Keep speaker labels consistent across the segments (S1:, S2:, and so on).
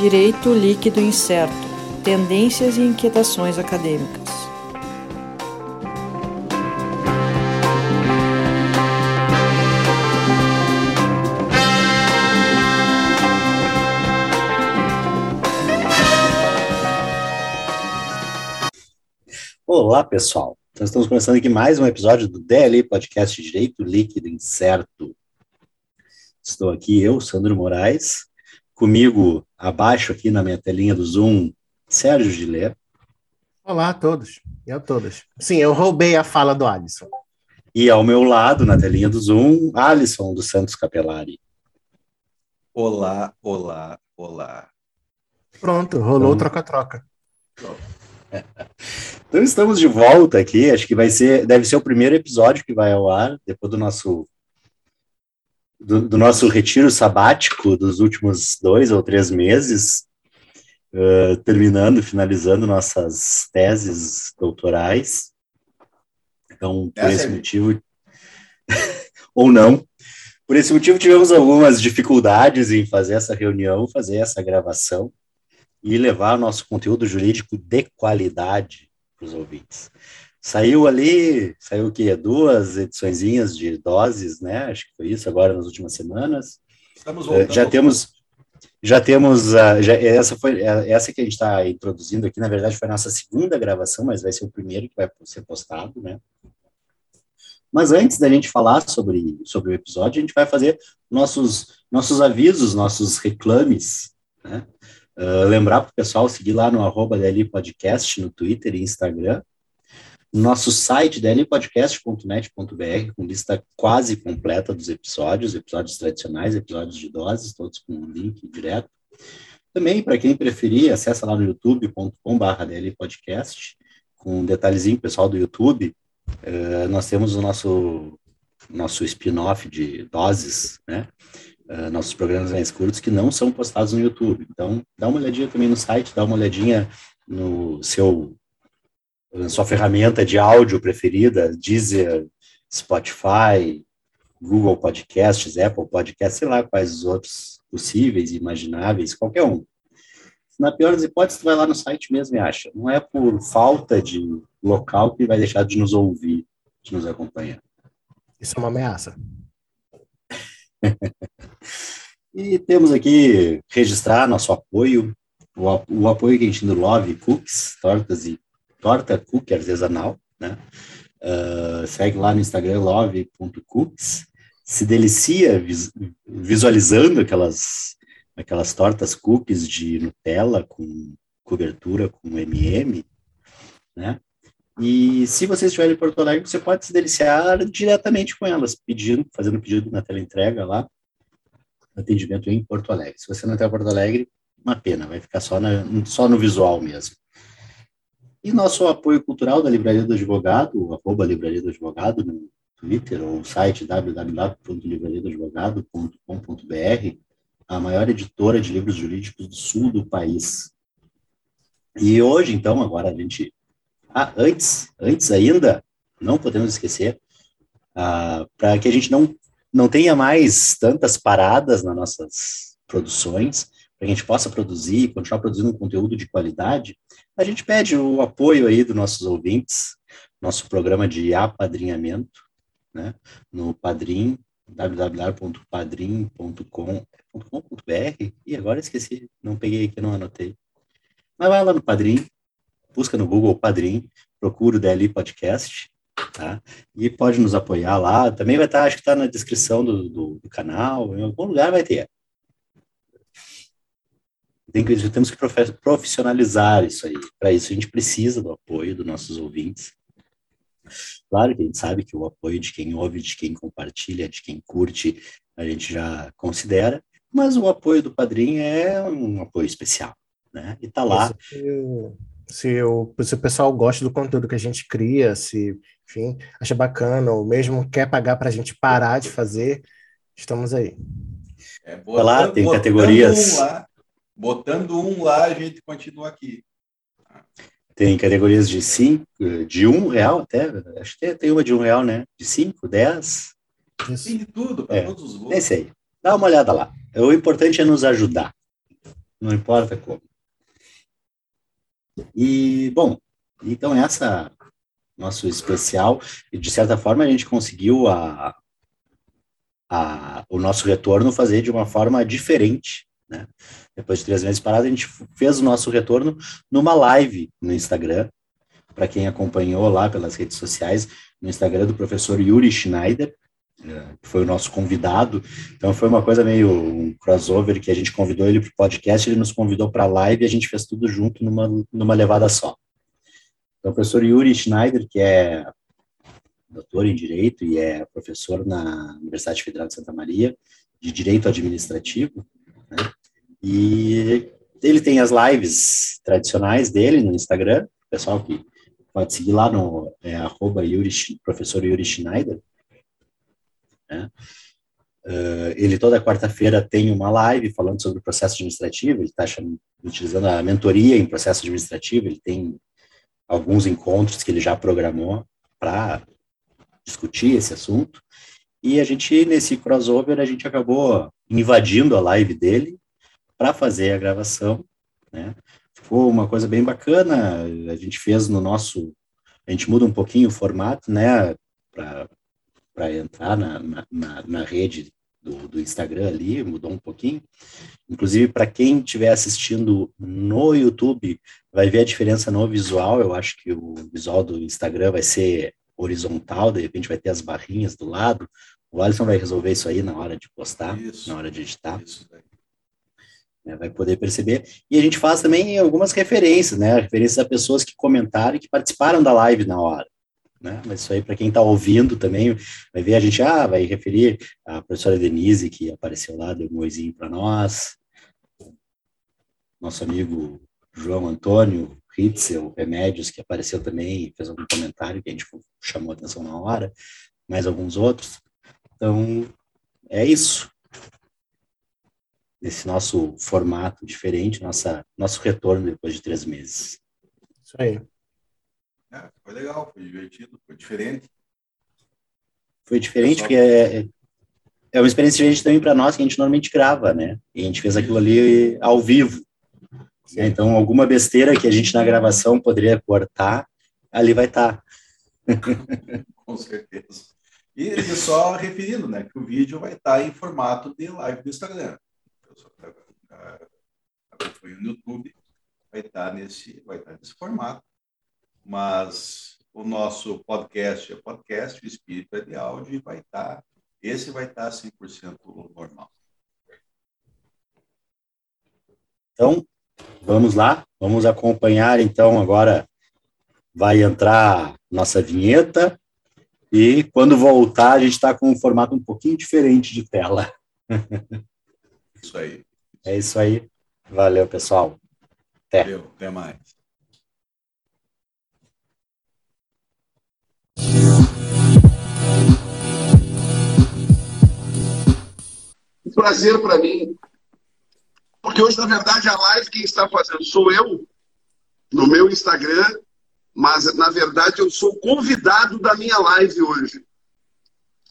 S1: Direito líquido incerto: tendências e inquietações acadêmicas.
S2: Olá, pessoal. Então, estamos começando aqui mais um episódio do DLI Podcast Direito Líquido Incerto. Estou aqui eu, Sandro Moraes, comigo abaixo aqui na minha telinha do Zoom, Sérgio Gilé.
S3: Olá a todos e a todas. Sim, eu roubei a fala do Alisson.
S2: E ao meu lado, na telinha do Zoom, Alisson dos Santos Capelari.
S4: Olá, olá, olá.
S3: Pronto, rolou então, troca-troca.
S2: Então estamos de volta aqui, acho que vai ser, deve ser o primeiro episódio que vai ao ar, depois do nosso do, do nosso retiro sabático dos últimos dois ou três meses, uh, terminando, finalizando nossas teses doutorais. Então, por é esse motivo, ou não, por esse motivo tivemos algumas dificuldades em fazer essa reunião, fazer essa gravação e levar nosso conteúdo jurídico de qualidade para os ouvintes. Saiu ali, saiu o quê? Duas ediçõezinhas de doses, né? Acho que foi isso agora nas últimas semanas. Estamos eh, voltando. Já temos, já temos, uh, já, essa foi eh, essa que a gente está introduzindo aqui, na verdade foi a nossa segunda gravação, mas vai ser o primeiro que vai ser postado, né? Mas antes da gente falar sobre, sobre o episódio, a gente vai fazer nossos, nossos avisos, nossos reclames, né? Uh, lembrar para o pessoal seguir lá no arroba DLI Podcast no Twitter e Instagram. Nosso site, dlpodcast.net.br, com lista quase completa dos episódios, episódios tradicionais, episódios de doses, todos com um link direto. Também, para quem preferir, acessa lá no youtube.com.br dlpodcast, com um detalhezinho pessoal do YouTube, uh, nós temos o nosso, nosso spin-off de doses, né? Uh, nossos programas mais curtos que não são postados no YouTube. Então, dá uma olhadinha também no site, dá uma olhadinha no seu na sua ferramenta de áudio preferida, Deezer, Spotify, Google Podcasts, Apple Podcasts, sei lá quais os outros possíveis, imagináveis, qualquer um. Na pior das hipóteses, tu vai lá no site mesmo e acha. Não é por falta de local que vai deixar de nos ouvir, de nos acompanhar.
S3: Isso é uma ameaça.
S2: E temos aqui registrar nosso apoio, o, o apoio que a gente do Love Cookies, tortas e torta cookie artesanal, né? Uh, segue lá no Instagram love.cookies, se delicia vis, visualizando aquelas aquelas tortas cookies de Nutella com cobertura com MM, né? E se você estiver em Porto Alegre, você pode se deliciar diretamente com elas, pedindo, fazendo pedido na tela entrega lá, atendimento em Porto Alegre. Se você não está em Porto Alegre, uma pena, vai ficar só, na, só no visual mesmo. E nosso apoio cultural da Livraria do Advogado, arroba Livraria do Advogado no Twitter ou site www.livrariadoadvogado.com.br, a maior editora de livros jurídicos do sul do país. E hoje, então, agora a gente ah, antes, antes ainda, não podemos esquecer, ah, para que a gente não, não tenha mais tantas paradas nas nossas produções, para que a gente possa produzir continuar produzindo um conteúdo de qualidade, a gente pede o apoio aí dos nossos ouvintes, nosso programa de apadrinhamento, né, no Padrim, www.padrim.com.br, e agora esqueci, não peguei aqui, não anotei. Mas vai lá no Padrim, busca no Google Padrim, procura o DLI Podcast, tá? E pode nos apoiar lá. Também vai estar, acho que está na descrição do, do, do, canal, em algum lugar vai ter. Tem que, temos que profissionalizar isso aí. Para isso, a gente precisa do apoio dos nossos ouvintes. Claro que a gente sabe que o apoio de quem ouve, de quem compartilha, de quem curte, a gente já considera, mas o apoio do padrinho é um apoio especial, né? E tá lá
S3: se o, se o pessoal gosta do conteúdo que a gente cria, se, enfim, acha bacana, ou mesmo quer pagar para a gente parar de fazer, estamos aí.
S2: É, botando, lá, tem categorias.
S4: Um lá, botando um lá, a gente continua aqui.
S2: Tem categorias de cinco, de um real até, acho que tem uma de um real, né? De cinco, dez.
S4: Tem de tudo, para
S2: É.
S4: todos os
S2: É
S4: gostos.
S2: isso aí. Dá uma olhada lá. O importante é nos ajudar. Não importa como. E, bom, então essa nosso especial, e de certa forma a gente conseguiu a, a, o nosso retorno fazer de uma forma diferente, né? Depois de três meses parado, a gente fez o nosso retorno numa live no Instagram, para quem acompanhou lá pelas redes sociais, no Instagram do professor Yuri Schneider, que foi o nosso convidado. Então foi uma coisa meio um crossover que a gente convidou ele para o podcast, ele nos convidou para a live e a gente fez tudo junto numa, numa levada só. Então, o professor Yuri Schneider, que é doutor em Direito e é professor na Universidade Federal de Santa Maria, de Direito Administrativo, né? e ele tem as lives tradicionais dele no Instagram, pessoal que pode seguir lá no é, arroba Yuri, professor Yuri Schneider, né? Uh, ele toda quarta-feira tem uma live falando sobre o processo administrativo, ele está utilizando a mentoria em processo administrativo, ele tem alguns encontros que ele já programou para discutir esse assunto, e a gente, nesse crossover, a gente acabou invadindo a live dele para fazer a gravação, né? Ficou uma coisa bem bacana, a gente fez no nosso, a gente muda um pouquinho o formato, né, para entrar na, na, na, rede do, do, Instagram ali, mudou um pouquinho. Inclusive, para quem estiver assistindo no YouTube, vai ver a diferença no visual. Eu acho que o visual do Instagram vai ser horizontal, de repente vai ter as barrinhas do lado. O Alisson vai resolver isso aí na hora de postar,
S4: Isso.
S2: na hora de editar.
S4: Isso
S2: né, vai poder perceber. E a gente faz também algumas referências, né? Referências a pessoas que comentaram e que participaram da live na hora. Né? Mas isso aí, para quem está ouvindo também, vai ver a gente, ah, vai referir a professora Denise, que apareceu lá, deu um oizinho para nós, nosso amigo João Antônio Ritzel Remédios, que apareceu também, fez algum comentário que a gente chamou atenção na hora, mais alguns outros. Então, é isso. Esse nosso formato diferente, nossa, nosso retorno depois de três meses.
S3: Isso aí.
S4: É, foi legal, foi divertido, foi diferente.
S2: Foi diferente, porque é, é uma experiência diferente também para nós, que a gente normalmente grava, né? E a gente fez aquilo ali ao vivo. né? Então, alguma besteira que a gente na gravação poderia cortar, ali vai estar.
S4: Com certeza. E, só referindo, né, que o vídeo vai estar em formato de live do Instagram. Está acompanhando no YouTube vai estar nesse, vai estar nesse formato. Mas o nosso podcast é podcast, o espírito é de áudio e vai estar, esse vai estar 100% normal.
S2: Então, vamos lá, vamos acompanhar. Então, agora vai entrar nossa vinheta. E quando voltar, a gente está com um formato um pouquinho diferente de tela.
S4: Isso aí.
S2: É isso aí. Valeu, pessoal. É.
S4: Valeu, até mais.
S5: Um prazer para mim. Porque hoje, na verdade, a live quem está fazendo sou eu, no meu Instagram, mas na verdade eu sou convidado da minha live hoje.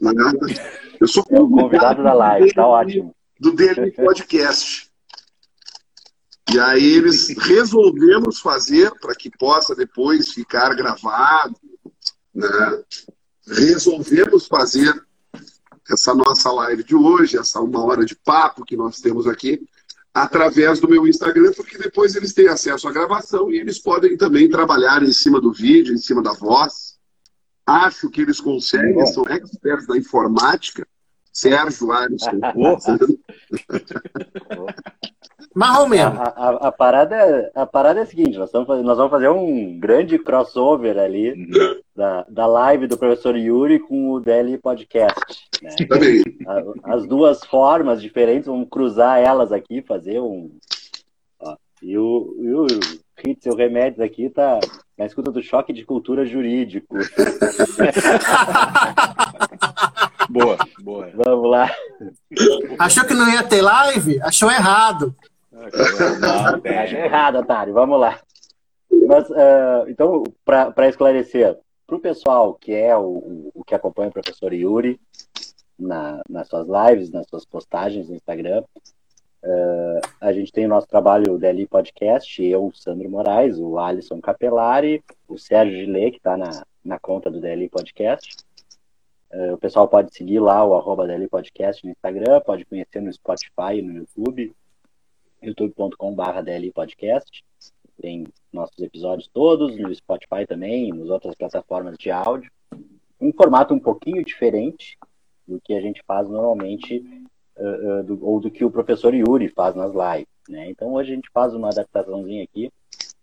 S5: É? Eu sou
S2: É o convidado da live, tá ótimo.
S5: do dele podcast. E aí eles resolvemos fazer para que possa depois ficar gravado, né? Resolvemos fazer essa nossa live de hoje, essa uma hora de papo que nós temos aqui, através do meu Instagram, porque depois eles têm acesso à gravação e eles podem também trabalhar em cima do vídeo, em cima da voz. Acho que eles conseguem,
S2: Bom.
S5: são experts da informática. Sérgio Alisson.
S3: Mais ou
S2: A,
S3: menos.
S2: a, a, parada, é- a parada é a seguinte: nós, estamos, nós vamos fazer um grande crossover ali da, da live do professor Yuri com o DL Podcast. né?
S5: Também.
S2: A- As duas formas diferentes, vamos cruzar elas aqui, fazer um. ó, e o, e o o Remédios aqui, tá na escuta do choque de cultura jurídico.
S4: Boa, boa.
S2: Vamos lá.
S3: Achou que não ia ter live? Achou errado.
S4: Tem.
S2: errado, otário. Vamos lá.
S6: Mas, uh, então, para esclarecer, para o pessoal que é o, o, que acompanha o professor Yuri na, nas suas lives, nas suas postagens no Instagram, uh, a gente tem o nosso trabalho DLI Podcast, eu, Sandro Moraes, o Alisson Capelari, o Sérgio Gillet, que está na, na conta do DLI Podcast. Uh, o pessoal pode seguir lá o arroba DLI Podcast no Instagram, pode conhecer no Spotify e no YouTube, youtube.com.br DLI Podcast. Tem nossos episódios todos, no Spotify também, nas outras plataformas de áudio. Um formato um pouquinho diferente do que a gente faz normalmente, uh, uh, do, ou do que o professor Yuri faz nas lives. Né? Então hoje a gente faz uma adaptaçãozinha aqui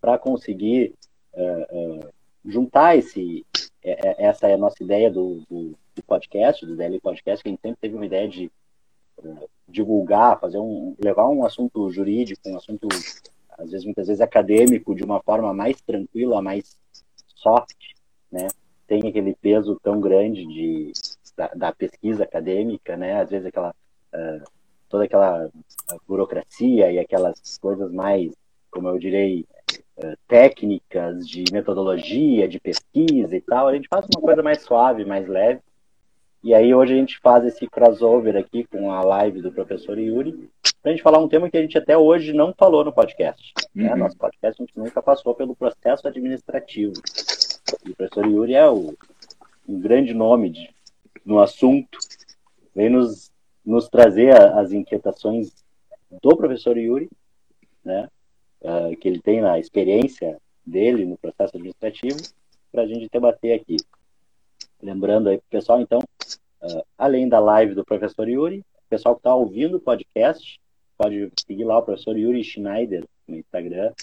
S6: para conseguir uh, juntar esse. Essa é a nossa ideia do, do, do podcast, do DL Podcast, que a gente sempre teve uma ideia de divulgar, fazer um, levar um assunto jurídico, um assunto às vezes, muitas vezes acadêmico, de uma forma mais tranquila, mais soft, né? Tem aquele peso tão grande de, da, da pesquisa acadêmica, né? Às vezes aquela, uh, toda aquela burocracia e aquelas coisas mais, como eu direi, uh, técnicas de metodologia, de pesquisa e tal. A gente faz uma coisa mais suave, mais leve. E aí hoje a gente faz esse crossover aqui com a live do professor Yuri, para a gente falar um tema que a gente até hoje não falou no podcast. Né? Uhum. Nosso podcast a gente nunca passou pelo processo administrativo. E o professor Yuri é o, um grande nome de, no assunto, vem nos, nos trazer a, as inquietações do professor Yuri, né? Uh, que ele tem na experiência dele no processo administrativo, para a gente debater aqui. Lembrando aí, pessoal, então, uh, além da live do professor Yuri, o pessoal que está ouvindo o podcast, pode seguir lá o professor Yuri Schneider no Instagram,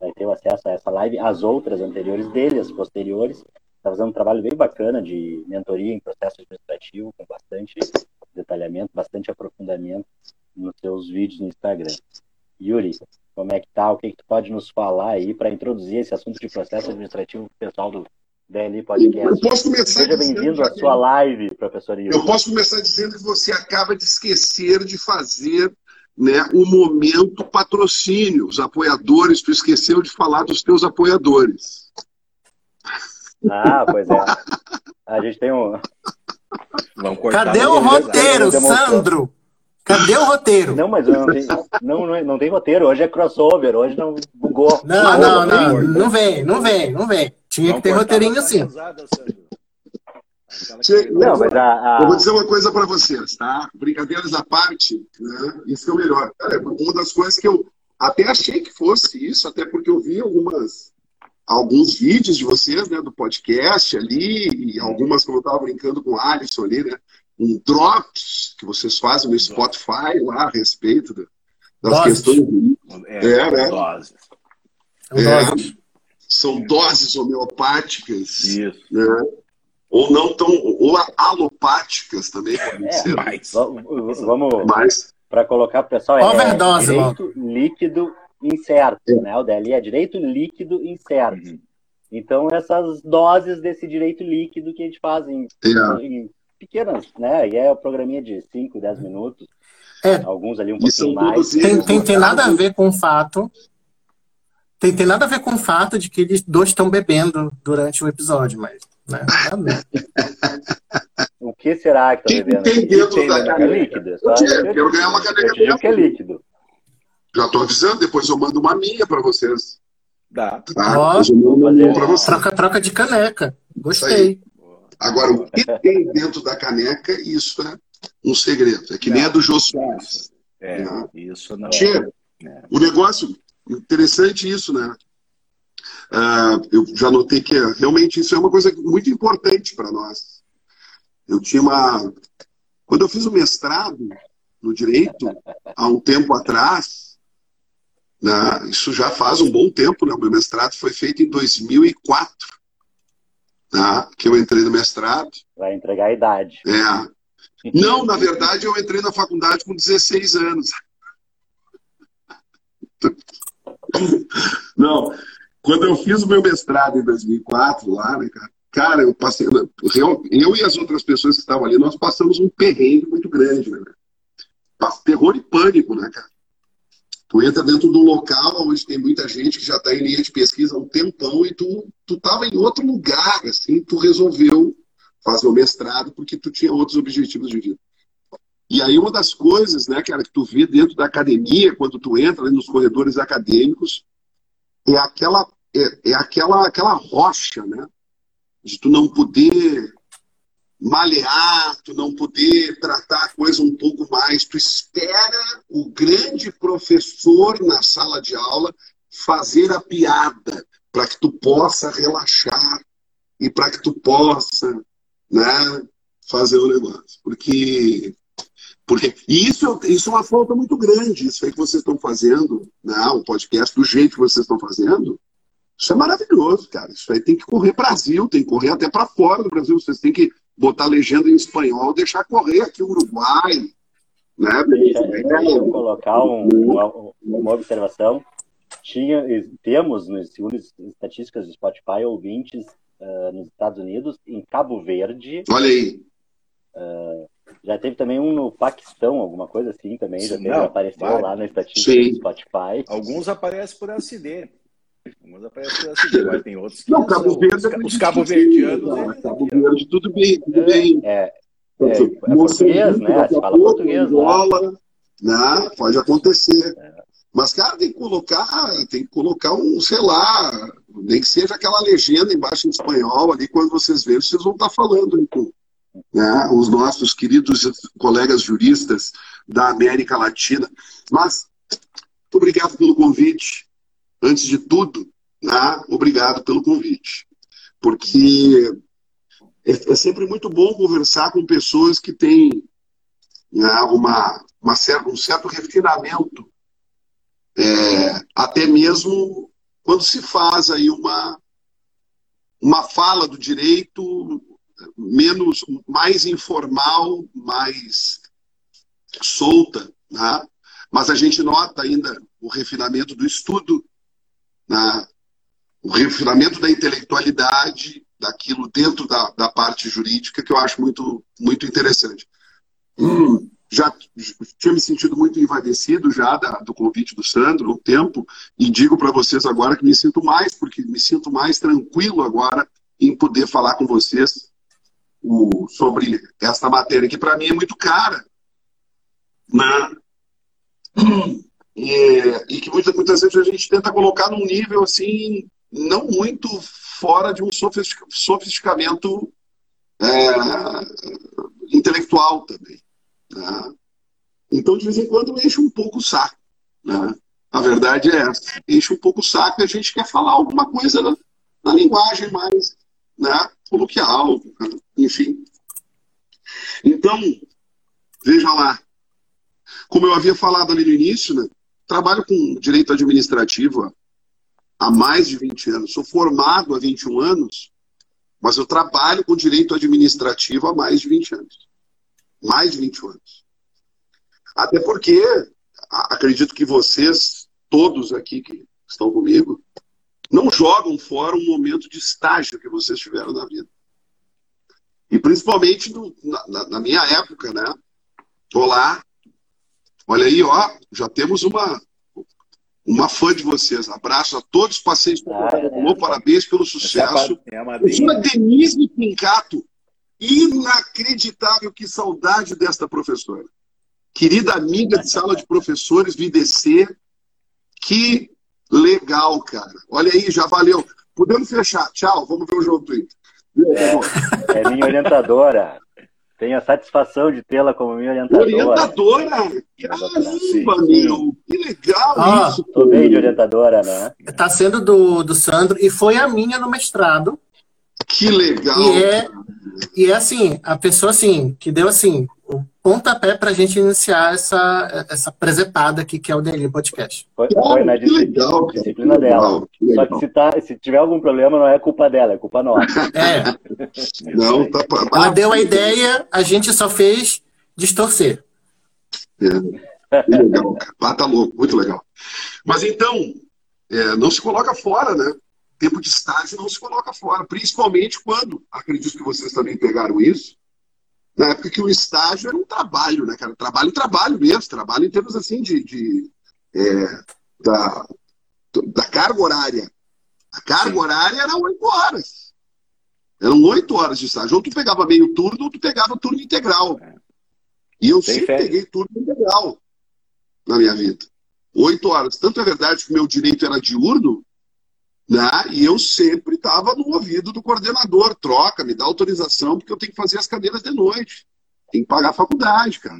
S6: vai ter acesso a essa live, as outras anteriores dele, as posteriores. Está fazendo um trabalho bem bacana de mentoria em processo administrativo, com bastante detalhamento, bastante aprofundamento nos seus vídeos no Instagram. Yuri, como é que tá? O que, que tu pode nos falar aí para introduzir esse assunto de processo administrativo para o pessoal do DLI Podcast.
S5: Eu posso começar
S6: Seja bem-vindo à sua live, professor Yuri.
S5: Eu posso começar dizendo que você acaba de esquecer de fazer né, o momento patrocínio. Os apoiadores, tu esqueceu de falar dos teus apoiadores.
S6: Ah, pois é. A gente tem um.
S3: Cadê o roteiro, Sandro? Cadê o roteiro?
S6: Não, mas não tem, não, não, não tem roteiro. Hoje é crossover, hoje não bugou.
S3: Não, não, não, não vem, não vem, não vem. Tinha que ter roteirinho assim.
S5: Não, mas a, a... Eu vou dizer uma coisa para vocês, tá? Brincadeiras à parte, né? Isso é o melhor. Cara, uma das coisas que eu até achei que fosse isso, até porque eu vi algumas alguns vídeos de vocês, né, do podcast ali, e algumas, como eu estava brincando com o Alisson ali, né, um drops que vocês fazem no Spotify lá a respeito das doses. questões.
S7: É, é né? Doses.
S5: É, são doses homeopáticas. Isso. Né? Ou não tão. Ou alopáticas também podem é, ser.
S6: Mais. Vamos. Mais. Para colocar o pessoal, é,
S3: Overdose,
S6: direito líquido incerto. É. Né? O DLI é direito líquido incerto. Uhum. Então, essas doses desse direito líquido que a gente faz em, é. em pequenas, né? E é o programinha de 5, 10 minutos. É. Alguns ali um pouquinho mais.
S3: Tem, tem, tem nada a ver com o fato. Tem, tem nada a ver com o fato de que eles dois estão bebendo durante o episódio, mas. Né?
S6: o que será que está bebendo?
S5: Tem dentro da caneca.
S6: É líquido. Só
S5: eu quero ganhar uma caneca.
S6: Eu que é líquido.
S5: Já estou avisando, depois eu mando uma minha para vocês.
S3: Dá. Tá? Ó, oh, troca, troca de caneca. Gostei.
S5: Agora, o que tem dentro da caneca, isso é um segredo. É que não, nem a do Jô Soares.
S7: É, né? isso não.
S5: Tchê, é. O negócio, interessante isso, né? Uh, eu já notei que é, realmente isso é uma coisa muito importante para nós. Eu tinha uma. Quando eu fiz o mestrado no direito, há um tempo atrás, né, isso já faz um bom tempo, né? o meu mestrado foi feito em 2004 tá? que eu entrei no mestrado.
S6: Vai entregar a idade.
S5: É. Não, na verdade, eu entrei na faculdade com 16 anos. Não, quando eu fiz o meu mestrado em 2004 lá, né, cara, cara, eu passei, eu, e as outras pessoas que estavam ali, nós passamos um perrengue muito grande, né? Terror e pânico, né, cara? Tu entra dentro do local onde tem muita gente que já está em linha de pesquisa há um tempão e tu, tu tava em outro lugar, assim, tu resolveu fazer o mestrado porque tu tinha outros objetivos de vida. E aí uma das coisas, né, cara, que tu vê dentro da academia, quando tu entra nos corredores acadêmicos, é aquela, é, é aquela, aquela rocha, né, de tu não poder malear, tu não poder tratar a coisa um pouco mais. Tu espera o grande professor na sala de aula fazer a piada para que tu possa relaxar e para que tu possa né, fazer o negócio. Porque, porque isso, isso é uma falta muito grande, isso aí que vocês estão fazendo, né, o podcast do jeito que vocês estão fazendo. Isso é maravilhoso, cara. Isso aí tem que correr Brasil, tem que correr até para fora do Brasil. Vocês têm que botar legenda em espanhol, deixar correr aqui o Uruguai. Né?
S6: Deixa, deixa eu colocar um, uma, uma, observação. Tinha, temos, segundo as estatísticas do Spotify, ouvintes uh, nos Estados Unidos, em Cabo Verde.
S5: Olha aí.
S6: Uh, já teve também um no Paquistão, alguma coisa assim também. Já teve, Não, apareceu vai. lá na estatística Sim. do Spotify.
S4: Alguns aparecem por acidente. Alguns aparecem por acidente, mas tem outros que
S5: não. Cabo Verde
S4: os, os cabo-verdianos.
S5: Né? Cabo Verde, tudo bem, tudo é, bem.
S6: É, é, é português, né? Você fala português.
S5: Angola, né? Pode acontecer. É. Mas, cara, tem que colocar, tem que colocar um, sei lá, nem que seja aquela legenda embaixo em espanhol ali, quando vocês verem, vocês vão estar falando então, né? os nossos queridos colegas juristas da América Latina. Mas, muito obrigado pelo convite. Antes de tudo, né? obrigado pelo convite. Porque é, é sempre muito bom conversar com pessoas que têm né, uma, uma certa, um certo refinamento é, até mesmo quando se faz aí uma, uma fala do direito menos mais informal, mais solta, né? mas a gente nota ainda o refinamento do estudo, né? o refinamento da intelectualidade, daquilo dentro da, da parte jurídica, que eu acho muito, muito interessante. Hum já tinha me sentido muito invadecido já da, do convite do Sandro um tempo e digo para vocês agora que me sinto mais, porque me sinto mais tranquilo agora em poder falar com vocês o, sobre esta matéria que para mim é muito cara, né? E, e que muitas, muitas vezes a gente tenta colocar num nível assim não muito fora de um sofisticamento é, intelectual também. Né? Então, de vez em quando, enche um pouco o saco. Né? A verdade é essa. Enche um pouco o saco e a gente quer falar alguma coisa na, na linguagem mais né, coloquial, né? enfim. Então, veja lá. Como eu havia falado ali no início, né, trabalho com direito administrativo há mais de 20 anos. Sou formado há 21 anos, mas eu trabalho com direito administrativo há mais de 20 anos mais de 20 anos. Até porque, acredito que vocês, todos aqui que estão comigo, não jogam fora um momento de estágio que vocês tiveram na vida. E principalmente no, na, na, minha época, né? Tô lá, olha aí, ó, já temos uma uma fã de vocês. Abraço a todos, passei ah, é. parabéns pelo sucesso. É a, é a Denise Pincato, Inacreditável, que saudade desta professora. Querida amiga de sala de professores, VDC, que legal, cara. Olha aí, já valeu. Podemos fechar. Tchau, vamos ver o jogo do Inter.
S6: É, é minha orientadora. Tenho a satisfação de tê-la como minha orientadora.
S5: Orientadora? Caramba, meu! Que legal ah, isso!
S6: Tô bem de orientadora, né?
S3: Tá sendo do, do Sandro e foi a minha no mestrado.
S5: Que legal!
S3: E é, e é assim, a pessoa assim, que deu assim, pontapé para a gente iniciar essa, essa presepada aqui, que é o Delírio Podcast.
S6: Foi, foi na disciplina, legal, disciplina dela. Só que se, tá, se tiver algum problema, não é culpa dela, é culpa nossa.
S3: É.
S5: não, tá,
S3: Ela deu a ideia, a gente só fez distorcer.
S5: É. Que legal, Ah, tá louco, muito legal. Mas então, é, não se coloca fora, né? tempo de estágio não se coloca fora, principalmente quando, acredito que vocês também pegaram isso, na época que o estágio era um trabalho, né, cara? Trabalho, trabalho mesmo, trabalho em termos assim de, de, é, da, da carga horária. A carga horária era oito horas. Eram oito horas de estágio. Ou tu pegava meio turno, ou tu pegava turno integral. E eu
S6: Tem
S5: sempre
S6: férias.
S5: peguei turno integral na minha vida. Oito horas. Tanto é verdade que o meu direito era diurno, né? e eu sempre estava no ouvido do coordenador. Troca, me dá autorização, porque eu tenho que fazer as cadeiras de noite. Tem que pagar a faculdade, cara.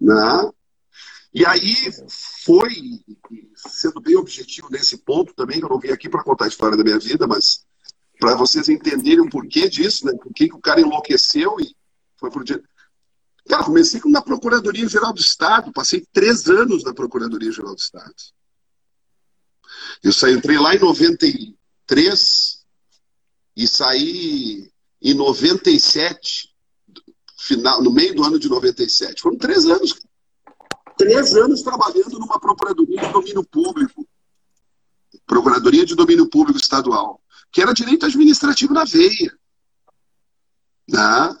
S5: Né? E aí foi, sendo bem objetivo nesse ponto também, eu não vim aqui para contar a história da minha vida, mas para vocês entenderem o porquê disso, né? Por que que o cara enlouqueceu e foi por dia. Cara, comecei na Procuradoria Geral do Estado, passei três anos na Procuradoria Geral do Estado. Eu saí, entrei lá em 93 e saí em 97, final, no meio do ano de 97. Foram três anos. Três anos trabalhando numa Procuradoria de Domínio Público. Procuradoria de Domínio Público Estadual, que era direito administrativo na veia. Né?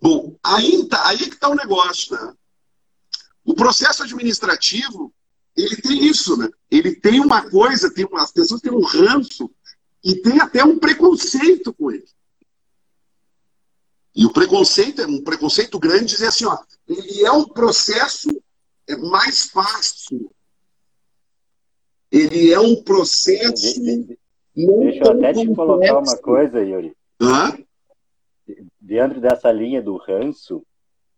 S5: Bom, aí, tá, aí que está o negócio. Né? O processo administrativo, ele tem isso, né? Ele tem uma coisa, tem uma, as pessoas têm um ranço e tem até um preconceito com ele. E o preconceito é um preconceito grande dizer assim, ó, ele é um processo é mais fácil. Ele é um processo não
S6: Deixa eu até te colocar uma coisa, Yuri.
S5: Hã?
S6: Dentro dessa linha do ranço,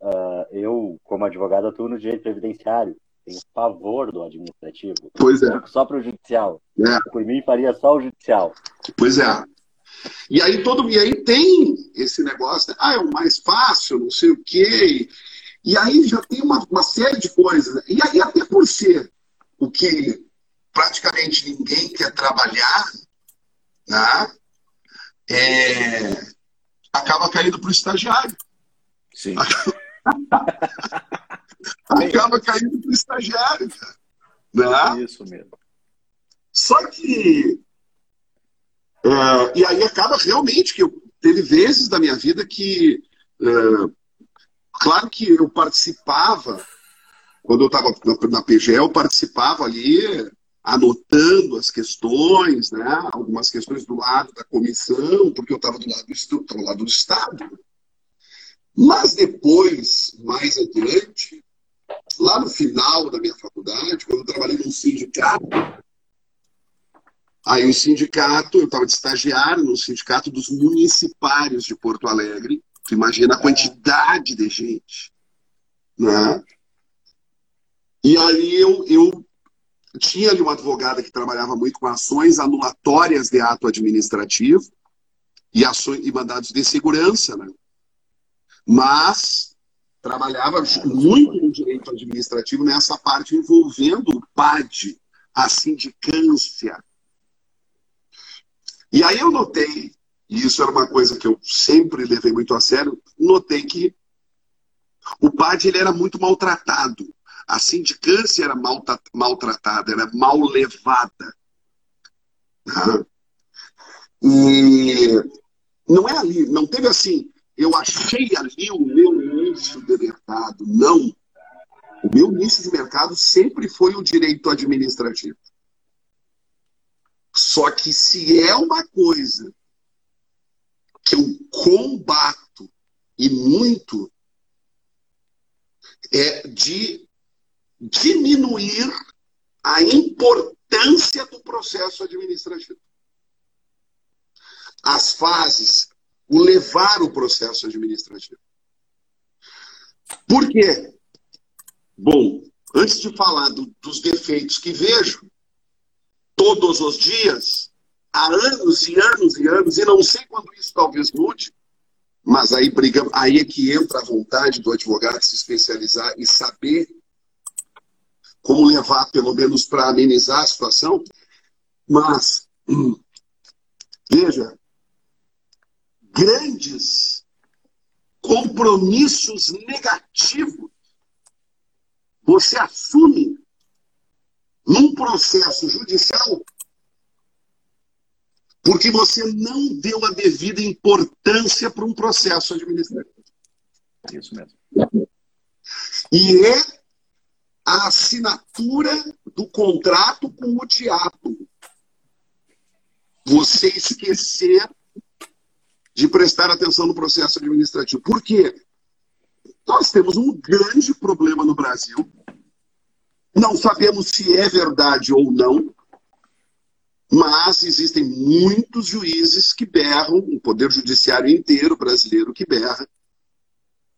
S6: ah, eu, como advogado, atuo no direito previdenciário. Tenho pavor do administrativo.
S5: Pois é.
S6: Só para o judicial.
S5: É.
S6: Por mim, faria só o judicial.
S5: Pois é. E aí todo e aí tem esse negócio, né? ah, é o mais fácil, não sei o quê. E, e aí já tem uma, uma série de coisas. né? E aí até por ser o que praticamente ninguém quer trabalhar, né? É, acaba caindo para o estagiário.
S4: Sim.
S5: Acaba caindo para o estagiário, cara. Né?
S4: Isso mesmo.
S5: Só que. é, e aí acaba realmente que eu, teve vezes da minha vida que. é, claro que eu participava, quando eu estava na, na PGE, eu participava ali anotando as questões, né? algumas questões do lado da comissão, porque eu estava do lado do, do lado do Estado. Mas depois, mais adiante, lá no final da minha faculdade, quando eu trabalhei num sindicato, Aí o sindicato, eu estava de estagiário no sindicato dos municipários de Porto Alegre. Tu imagina a quantidade de gente. Né? E aí eu, eu tinha ali uma advogada que trabalhava muito com ações anulatórias de ato administrativo e, ações, e mandados de segurança, né? Mas trabalhava muito no direito administrativo nessa parte envolvendo o PAD, a sindicância, e aí eu notei, e isso era uma coisa que eu sempre levei muito a sério, notei que o PAD ele era muito maltratado. A sindicância era malta- maltratada, era mal levada. E não é ali, não teve assim, eu achei ali o meu nicho de mercado. Não. O meu nicho de mercado sempre foi o direito administrativo. Só que se é uma coisa que eu combato e muito, é de diminuir a importância do processo administrativo. As fases, o levar o processo administrativo. Por quê? Bom, antes de falar do- dos defeitos que vejo, todos os dias, há anos e anos e anos, e não sei quando isso talvez mude, mas aí briga, aí é que entra a vontade do advogado se especializar e saber como levar, pelo menos para amenizar a situação. Mas, hum, veja, grandes compromissos negativos você assume num processo judicial porque você não deu a devida importância para um processo administrativo.
S4: Isso mesmo.
S5: E é a assinatura do contrato com o teatro. Você esquecer de prestar atenção no processo administrativo. Por quê? Nós temos um grande problema no Brasil. Não sabemos se é verdade ou não, mas existem muitos juízes que berram, o poder judiciário inteiro brasileiro que berra,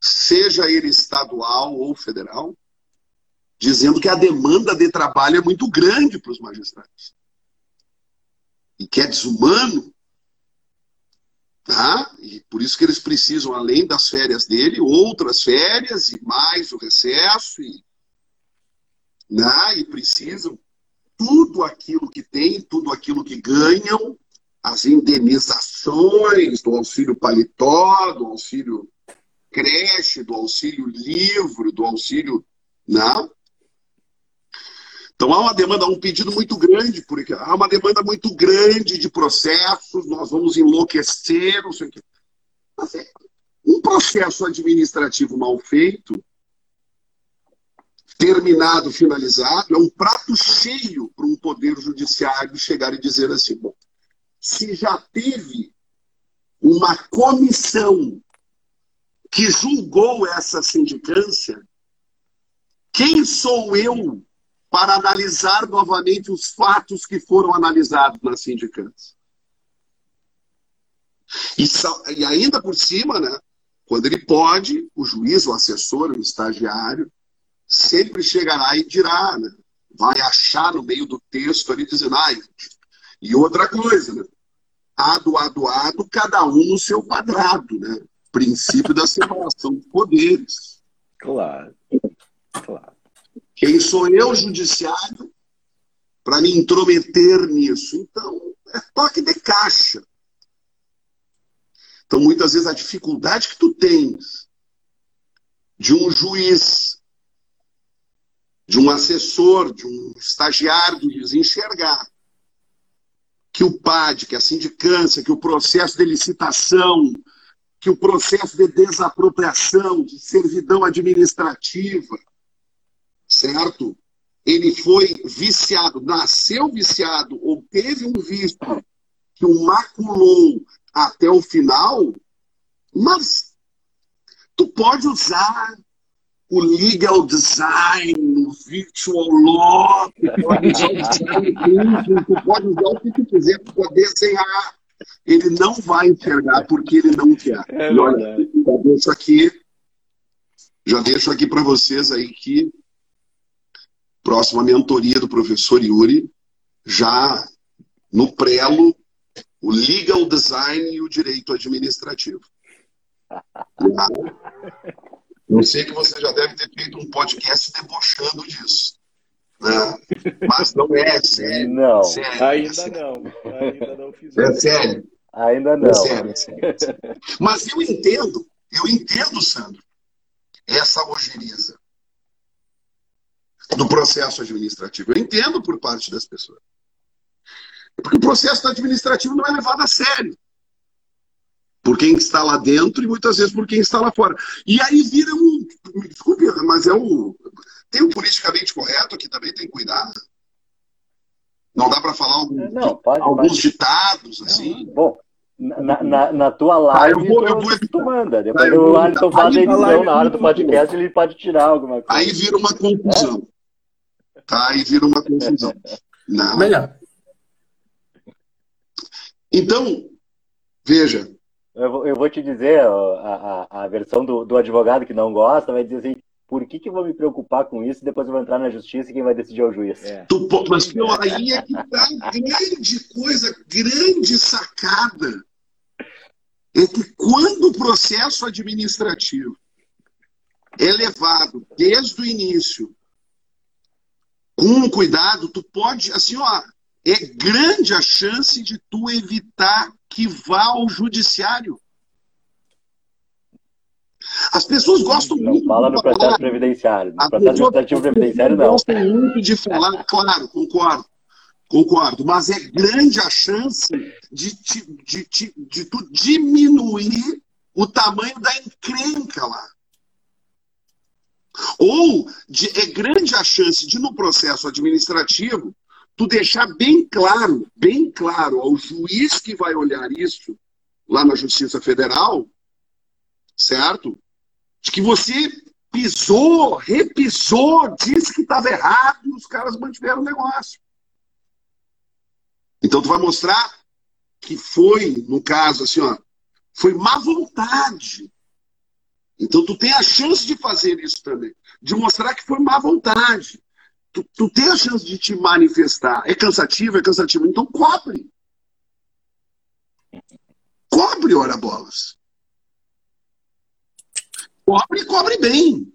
S5: seja ele estadual ou federal, dizendo que a demanda de trabalho é muito grande para os magistrados. E que é desumano. Tá? E por isso que eles precisam, além das férias dele, outras férias e mais o recesso. E, né? e precisam tudo aquilo que tem, tudo aquilo que ganham, as indenizações do auxílio paletó, do auxílio creche, do auxílio livro, do auxílio. Né? Então há uma demanda, um pedido muito grande, porque há uma demanda muito grande de processos, nós vamos enlouquecer, não sei o quê. É, um processo administrativo mal feito, terminado, finalizado, é um prato cheio para um poder judiciário chegar e dizer assim: bom, se já teve uma comissão que julgou essa sindicância, quem sou eu para analisar novamente os fatos que foram analisados na sindicância. E, e ainda por cima, né, quando ele pode, o juiz, o assessor, o estagiário, sempre chegará e dirá, né, vai achar no meio do texto ali dizendo, ai, e outra coisa, né, ado, ado, ado, cada um no seu quadrado, né? Princípio da separação de poderes.
S6: Claro, claro.
S5: Quem sou eu, judiciário, para me intrometer nisso? Então, é toque de caixa. Então, muitas vezes, a dificuldade que tu tens de um juiz, de um assessor, de um estagiário do juiz enxergar que o PAD, que a sindicância, que o processo de licitação, que o processo de desapropriação, de servidão administrativa, certo? Ele foi viciado, nasceu viciado ou teve um vício que o maculou até o final, mas tu pode usar o legal design, o virtual law, tu pode usar o design tu pode usar o que tu quiser, pode desenhar. Ele não vai enxergar porque ele não quer.
S6: É
S5: e olha, já deixo aqui, já deixo aqui para vocês aí que próxima mentoria do professor Yuri, já no prelo, o legal design e o direito administrativo. Eu sei que você já deve ter feito um podcast debochando disso. Né? Mas não é sério.
S6: Não,
S5: sério,
S7: Ainda
S5: é sério.
S7: não. Ainda não
S5: É
S7: fizemos.
S5: sério.
S6: ainda não.
S5: É sério, é sério, é sério. Mas eu entendo, eu entendo, Sandro, essa ojeriza do processo administrativo. Eu entendo por parte das pessoas. Porque o processo administrativo não é levado a sério. Por quem está lá dentro e muitas vezes por quem está lá fora. E aí vira um. Me desculpe, mas é um. Tem um politicamente correto que também tem que cuidar. Não dá para falar algum-
S6: Não, pode,
S5: alguns
S6: pode.
S5: ditados, assim.
S6: Bom, na, na, na tua
S5: Ah,
S6: live,
S5: eu vou- eu vou
S6: tu manda. Depois
S5: eu
S6: o Alisson faz a edição na hora do podcast, ele pode tirar alguma coisa.
S5: Aí vira uma confusão. Tá? Aí vira uma confusão. Não.
S3: Melhor.
S5: Então, veja,
S6: Eu, vou- eu vou te dizer, a, a, a versão do, do advogado que não gosta vai dizer assim, por que, que eu vou me preocupar com isso e depois eu vou entrar na justiça e quem vai decidir é o juiz.
S7: É.
S5: tu, mas meu, aí é que tá a grande coisa, grande sacada. É que quando o processo administrativo é levado desde o início com cuidado, tu pode, assim, ó, é grande a chance de tu evitar que vá ao judiciário. As pessoas gostam
S6: Não
S5: muito
S6: fala
S5: de
S6: no
S5: falar,
S6: processo previdenciário. No
S5: a
S6: processo administrativo previdenciário, não.
S5: Gostam muito de falar, claro, concordo. Concordo, mas é grande a chance de, ti- de, ti- de tu diminuir o tamanho da encrenca lá. Ou de, é grande a chance de, no processo administrativo, tu deixar bem claro, bem claro ao juiz que vai olhar isso lá na Justiça Federal, certo? De que você pisou, repisou, disse que estava errado e os caras mantiveram o negócio. Então tu vai mostrar que foi, no caso, assim, ó, foi má vontade. Então tu tem a chance de fazer isso também, de mostrar que foi má vontade. Tu, tu tem a chance de te manifestar. É cansativo, é cansativo. Então cobre. Cobre, ora bolas. Cobre e cobre bem.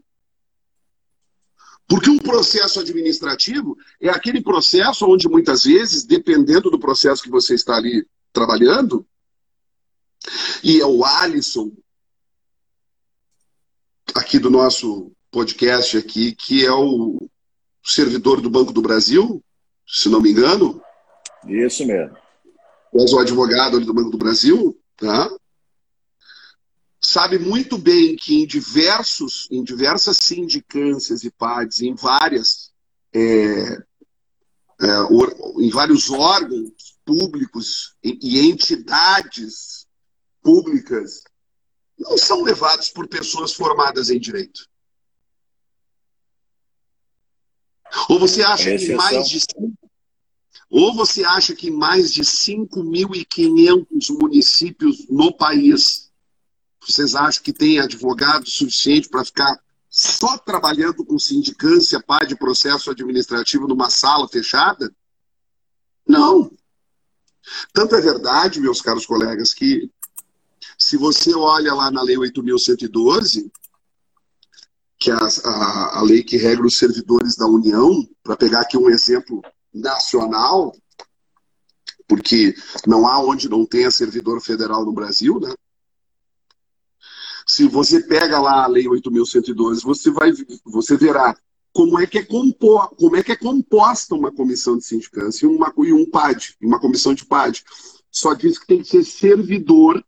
S5: Porque um processo administrativo é aquele processo onde muitas vezes, dependendo do processo que você está ali trabalhando, e é o Alisson, aqui do nosso podcast aqui, que é o servidor do Banco do Brasil, se não me engano.
S7: Isso mesmo.
S5: És o advogado do Banco do Brasil, tá? sabe muito bem que em diversos, em diversas sindicâncias e PADs, em várias, é, é, em vários órgãos públicos e entidades públicas, não são levados por pessoas formadas em direito. Ou você acha que mais de ou você acha que mais de 5.500 municípios no país vocês acham que tem advogado suficiente para ficar só trabalhando com sindicância, pá, de processo administrativo numa sala fechada? Não. Tanto é verdade, meus caros colegas, que se você olha lá na Lei 8.112, que é a, a, a lei que regra os servidores da União, para pegar aqui um exemplo nacional, porque não há onde não tenha servidor federal no Brasil, né? Se você pega lá a Lei 8.112, você vai, você verá como é que é, compo, como é, que é composta uma comissão de sindicância e, uma, e um PAD, uma comissão de PAD. Só diz que tem que ser servidor,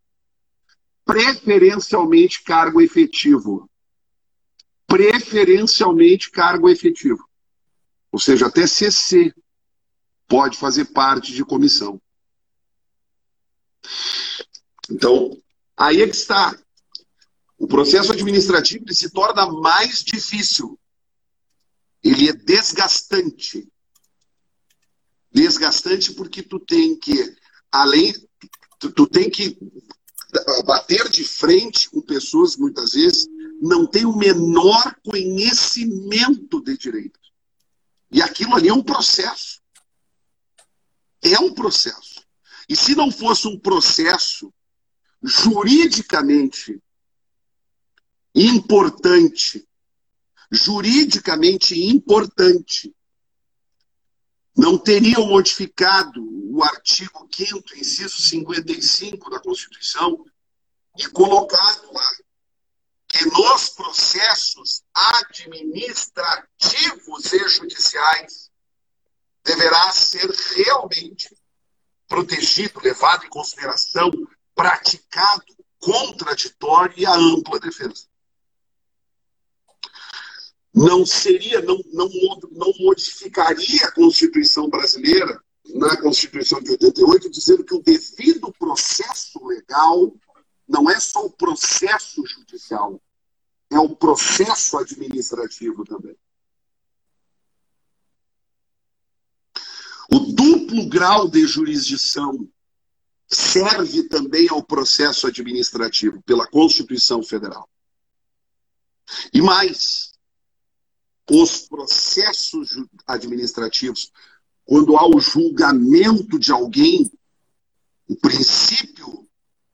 S5: preferencialmente cargo efetivo. Preferencialmente cargo efetivo. Ou seja, até CC pode fazer parte de comissão. Então, aí é que está. O processo administrativo se torna mais difícil. Ele é desgastante. Desgastante porque tu tem que, além, tu, tu tem que bater de frente com pessoas, muitas vezes, não têm o menor conhecimento de direito. E aquilo ali é um processo. É um processo. E se não fosse um processo juridicamente importante, juridicamente importante. Não teriam modificado o artigo 5 inciso 55 da Constituição e colocado lá que nos processos administrativos e judiciais deverá ser realmente protegido, levado em consideração, praticado, contraditório e a ampla defesa não seria, não, não, não modificaria a Constituição brasileira, na Constituição de 88, dizendo que o devido processo legal não é só o processo judicial, é o processo administrativo também. O duplo grau de jurisdição serve também ao processo administrativo pela Constituição Federal. E mais, os processos administrativos, quando há o julgamento de alguém, o princípio,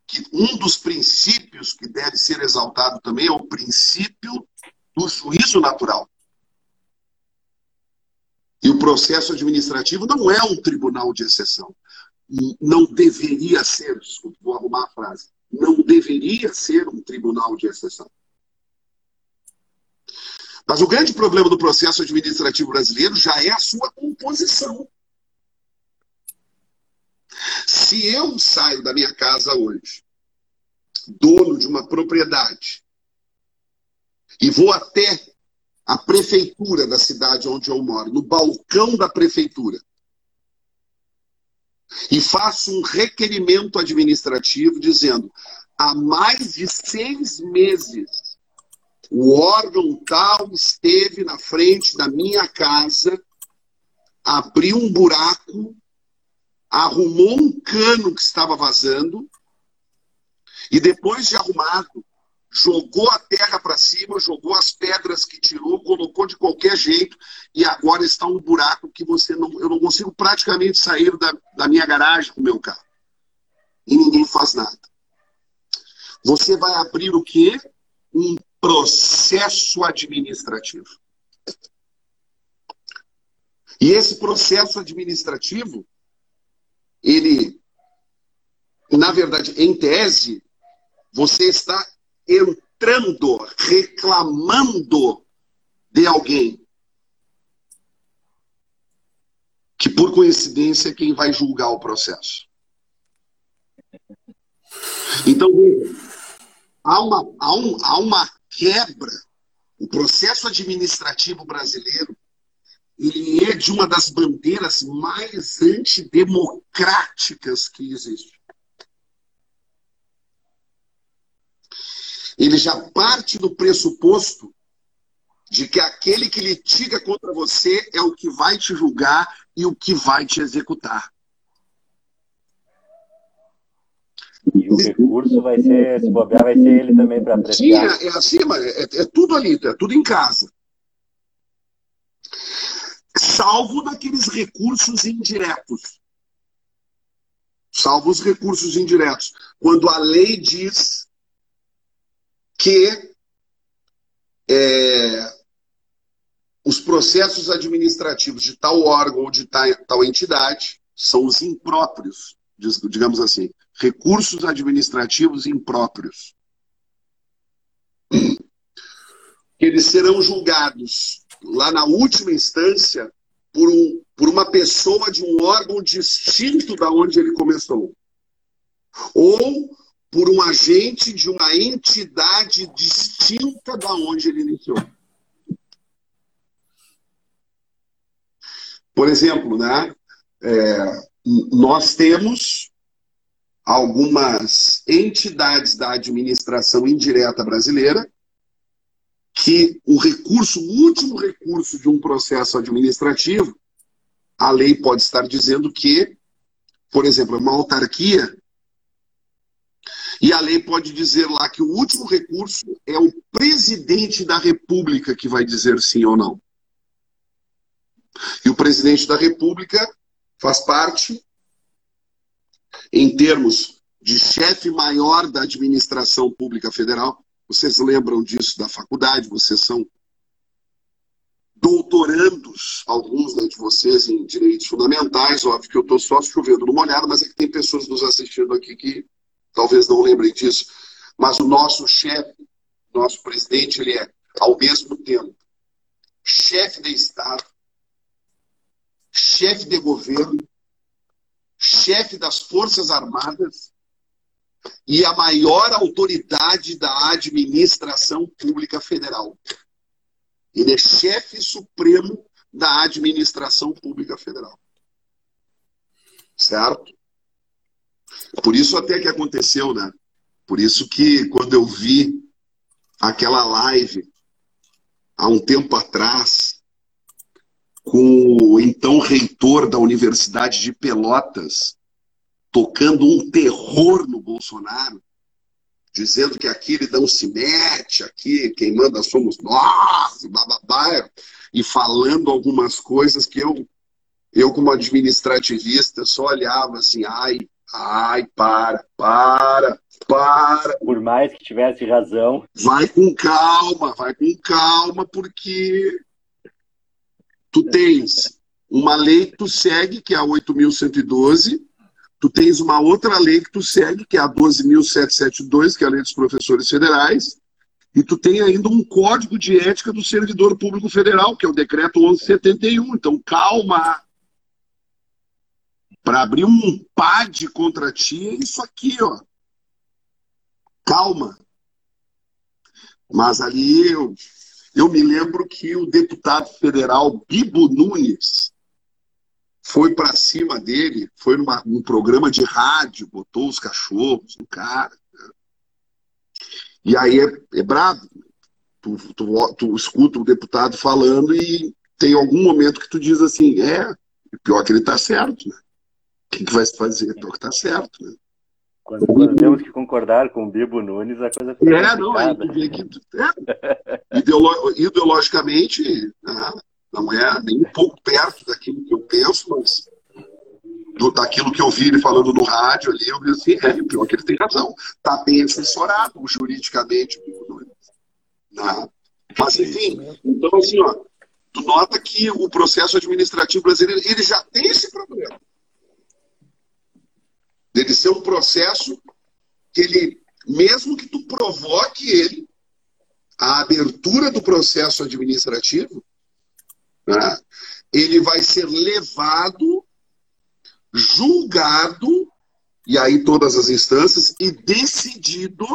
S5: que um dos princípios que deve ser exaltado também é o princípio do juízo natural. E o processo administrativo não é um tribunal de exceção. Não deveria ser, desculpa, vou arrumar a frase, não deveria ser um tribunal de exceção. Mas o grande problema do processo administrativo brasileiro já é a sua composição. Se eu saio da minha casa hoje, dono de uma propriedade, e vou até a prefeitura da cidade onde eu moro, no balcão da prefeitura, e faço um requerimento administrativo dizendo: há mais de seis meses o órgão tal esteve na frente da minha casa, abriu um buraco, arrumou um cano que estava vazando, e depois de arrumado, jogou a terra para cima, jogou as pedras que tirou, colocou de qualquer jeito e agora está um buraco que você não, eu não consigo praticamente sair da, da minha garagem com o meu carro. E ninguém faz nada. Você vai abrir o quê? Um processo administrativo. E esse processo administrativo, ele, na verdade, em tese, você está entrando, reclamando de alguém. Que por coincidência é quem vai julgar o processo. Então, há uma, há, um, há uma quebra. O processo administrativo brasileiro ele é de uma das bandeiras mais antidemocráticas que existe. ele já parte do pressuposto de que aquele que litiga contra você é o que vai te julgar e o que vai te executar.
S6: E o recurso vai ser, se bobear, vai ser ele também para apreciar.
S5: Sim, é, é assim, é, é tudo ali, é tudo em casa. Salvo naqueles recursos indiretos. Salvo os recursos indiretos. Quando a lei diz que é, os processos administrativos de tal órgão ou de tal, tal entidade são os impróprios, digamos assim, recursos administrativos impróprios. Eles serão julgados lá na última instância por, um, por uma pessoa de um órgão distinto da onde ele começou. Ou por um agente de uma entidade distinta da onde ele iniciou. Por exemplo, né, é, nós temos algumas entidades da administração indireta brasileira que o recurso, o último recurso de um processo administrativo, a lei pode estar dizendo que, por exemplo, uma autarquia e a lei pode dizer lá que o último recurso é o presidente da República que vai dizer sim ou não. E o presidente da República faz parte, em termos de chefe maior da administração pública federal. Vocês lembram disso da faculdade, vocês são doutorandos, alguns né, de vocês em direitos fundamentais. Óbvio que eu estou só chovendo no molhado, mas é que tem pessoas nos assistindo aqui que talvez não lembrem disso, mas o nosso chefe, nosso presidente, ele é, ao mesmo tempo, chefe de Estado, chefe de governo, chefe das Forças Armadas e a maior autoridade da administração pública federal. Ele é chefe supremo da administração pública federal. Certo? Por isso até que aconteceu, né? Por isso que quando eu vi aquela live há um tempo atrás o então reitor da Universidade de Pelotas tocando um terror no Bolsonaro, dizendo que aqui ele não se mete, aqui quem manda somos nós, blá, e falando algumas coisas que eu, eu como administrativista, só olhava assim, ai, Ai, para, para, para.
S6: Por mais que tivesse razão.
S5: Vai com calma, vai com calma, porque tu tens uma lei que tu segue, que é a 8.112, tu tens uma outra lei que tu segue, que é a 12.772, que é a lei dos professores federais, e tu tem ainda um código de ética do servidor público federal, que é o decreto 1171. Então, calma, para abrir um PAD contra ti é isso aqui, ó. Calma. Mas ali eu, eu me lembro que o deputado federal Bibo Nunes foi para cima dele, foi numa, num programa de rádio, botou os cachorros no cara. Né? E aí é, é brabo. Tu, tu, tu escuta o deputado falando e tem algum momento que tu diz assim, é, pior que ele está certo, né? O que, que vai se fazer? Pior que está certo, né?
S6: Quando, quando, temos que concordar com o Bibo Nunes, a coisa fica
S5: É, não, vê que é, ideolo, ideologicamente né, não é nem um pouco perto daquilo que eu penso, mas do, daquilo que eu vi ele falando no rádio ali, eu vi assim, é, pior que ele tem razão. Está bem assessorado juridicamente, Bibo Nunes. Né? Mas, enfim, então assim, ó, tu nota que o processo administrativo brasileiro ele já tem esse problema dele ser um processo que ele, mesmo que tu provoque ele, a abertura do processo administrativo, né, ele vai ser levado, julgado, e aí todas as instâncias, e decidido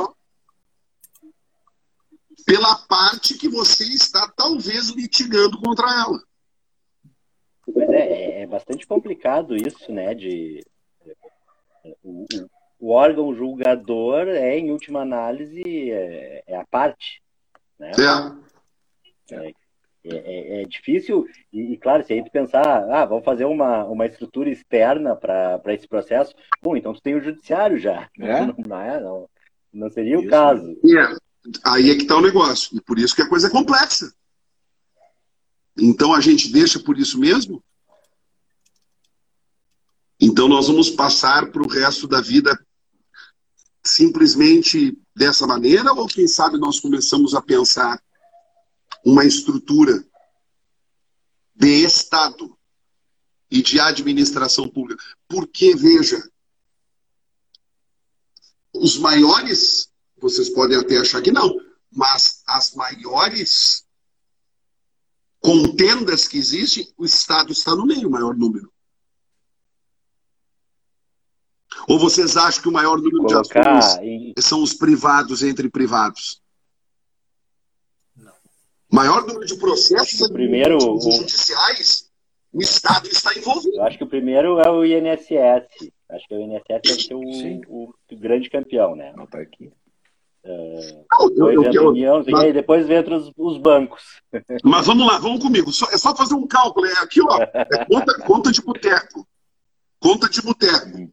S5: pela parte que você está talvez litigando contra ela.
S6: É, é, é bastante complicado isso, né, de o, o, órgão julgador é, em última análise, é, é a parte. Né? É. é. É, é, difícil, e, e, claro, se a gente pensar, ah, vamos fazer uma, uma estrutura externa para esse processo, bom, então tu tem o judiciário já.
S4: É?
S6: Não, não, é, não, não seria isso. o caso.
S5: É. Aí é que está o negócio, e por isso que a coisa é complexa. Então a gente deixa por isso mesmo? Então nós vamos passar para o resto da vida simplesmente dessa maneira, ou quem sabe nós começamos a pensar uma estrutura de Estado e de administração pública? Porque, veja, os maiores, vocês podem até achar que não, mas as maiores contendas que existem, o Estado está no meio, o maior número. Ou vocês acham que o maior número de ações em... são os privados entre privados? Não. Maior número de processos
S6: o primeiro,
S5: judiciais, o... o Estado está envolvido.
S6: Eu acho que o primeiro é o INSS. Acho que o INSS deve ser o, o, grande campeão, né?
S4: Não tá aqui.
S6: Uh, depois, eu, eu, União, mas... aí depois entra os, os, bancos.
S5: Mas vamos lá, vamos comigo. é só fazer um cálculo. É aqui, ó. É conta, conta de boteco. Conta de boteco.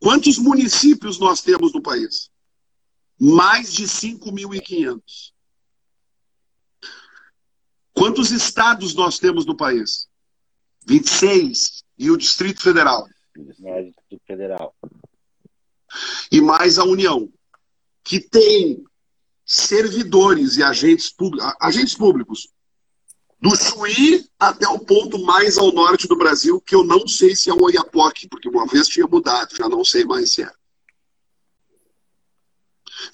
S5: Quantos municípios nós temos no país? Mais de 5.500. Quantos estados nós temos no país? 26. E o Distrito Federal?
S6: Distrito Federal.
S5: E mais a União, que tem servidores e agentes, agentes públicos do Chuí até o ponto mais ao norte do Brasil, que eu não sei se é o Oiapoque, porque uma vez tinha mudado, já não sei mais se é.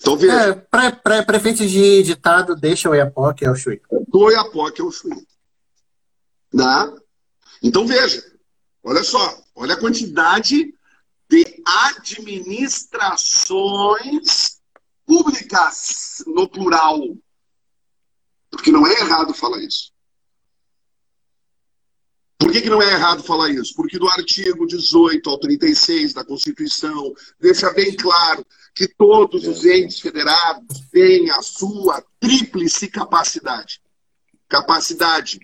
S3: Então, veja. É, prefeito de ditado deixa o Oiapoque, é o Chuí.
S5: Do Oiapoque é o Chuí. Né? Então, veja. Olha só. Olha a quantidade de administrações públicas no plural. Porque não é errado falar isso. Que, que não é errado falar isso? Porque do artigo 18 ao 36 da Constituição deixa bem claro que todos os entes federados têm a sua tríplice capacidade. Capacidade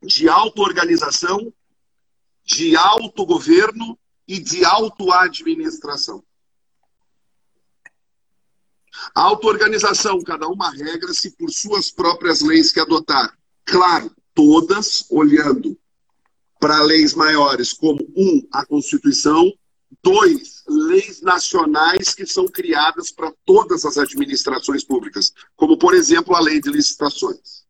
S5: de auto-organização, de autogoverno e de auto-administração. Auto-organização, cada uma regra-se por suas próprias leis que adotar. Claro, todas olhando para leis maiores, como um, a Constituição, dois, leis nacionais que são criadas para todas as administrações públicas, como por exemplo a lei de licitações.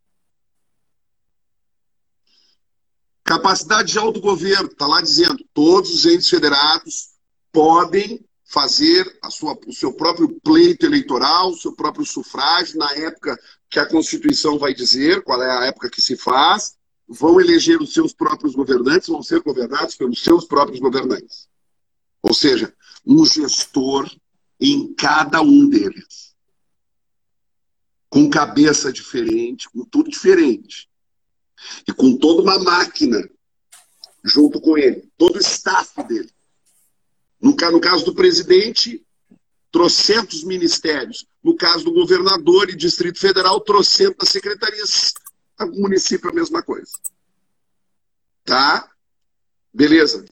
S5: Capacidade de autogoverno, está lá dizendo, todos os entes federados podem fazer a sua, o seu próprio pleito eleitoral, o seu próprio sufrágio, na época que a Constituição vai dizer, qual é a época que se faz, vão eleger os seus próprios governantes, vão ser governados pelos seus próprios governantes. Ou seja, um gestor em cada um deles. com cabeça diferente, com tudo diferente. E com toda uma máquina junto com ele, todo o staff dele. No, no caso do presidente, trocentos ministérios. No caso do governador e Distrito Federal, trocentas secretarias. O município é a mesma coisa. Tá? Beleza.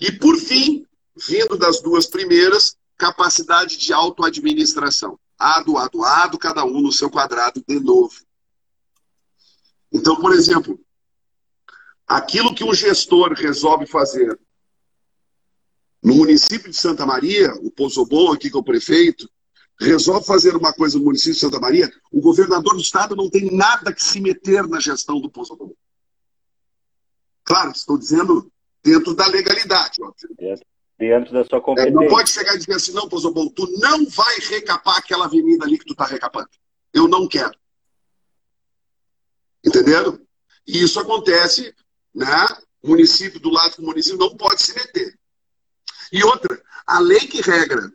S5: E por fim, vindo das duas primeiras, capacidade de autoadministração. Ado, ado, ado, cada um no seu quadrado de novo. Então, por exemplo, aquilo que um gestor resolve fazer no município de Santa Maria, o Pozobon, aqui que é o prefeito, resolve fazer uma coisa no município de Santa Maria, o governador do estado não tem nada que se meter na gestão do Pozobon. Claro, estou dizendo dentro da legalidade, óbvio.
S6: Dentro da sua competência.
S5: É, não pode chegar e dizer assim, não, Pozobon, tu não vai recapar aquela avenida ali que tu está recapando. Eu não quero. Entenderam? E isso acontece, né? Município do lado do município não pode se meter. E outra, a lei que regra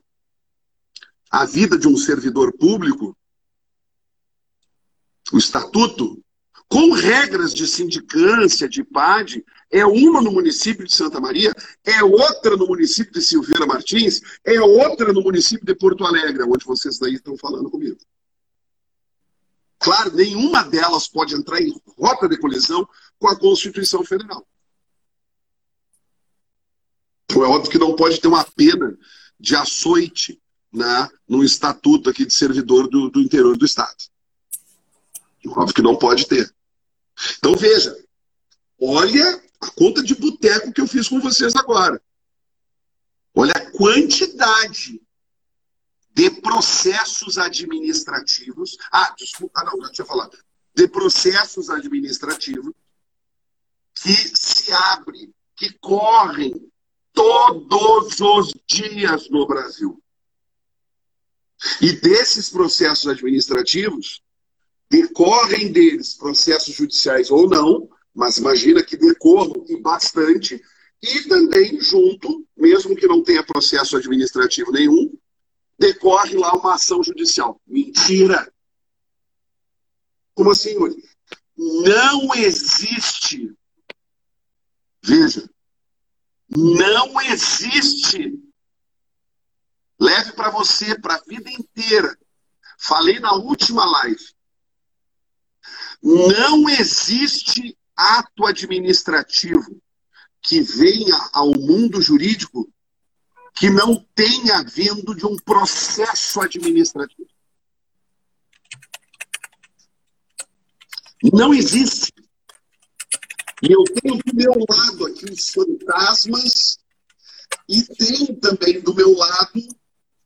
S5: a vida de um servidor público, o estatuto, com regras de sindicância, de PAD, é uma no município de Santa Maria, é outra no município de Silveira Martins, é outra no município de Porto Alegre, onde vocês daí estão falando comigo. Claro, nenhuma delas pode entrar em rota de colisão com a Constituição Federal. Então é óbvio que não pode ter uma pena de açoite né, no estatuto aqui de servidor do, do interior do Estado. Óbvio que não pode ter. Então veja, olha a conta de boteco que eu fiz com vocês agora. Olha a quantidade de processos administrativos. Ah, desculpa, não, não tinha falado. De processos administrativos que se abrem, que correm todos os dias no Brasil. E desses processos administrativos, decorrem deles processos judiciais ou não, mas imagina que decorram e bastante, e também junto, mesmo que não tenha processo administrativo nenhum, decorre lá uma ação judicial. Mentira! Como assim, Yuri? Não existe. Veja, não existe. Leve para você, para a vida inteira. Falei na última live. Não existe ato administrativo que venha ao mundo jurídico que não tenha vindo de um processo administrativo. Não existe. E eu tenho do meu lado aqui os fantasmas e tenho também do meu lado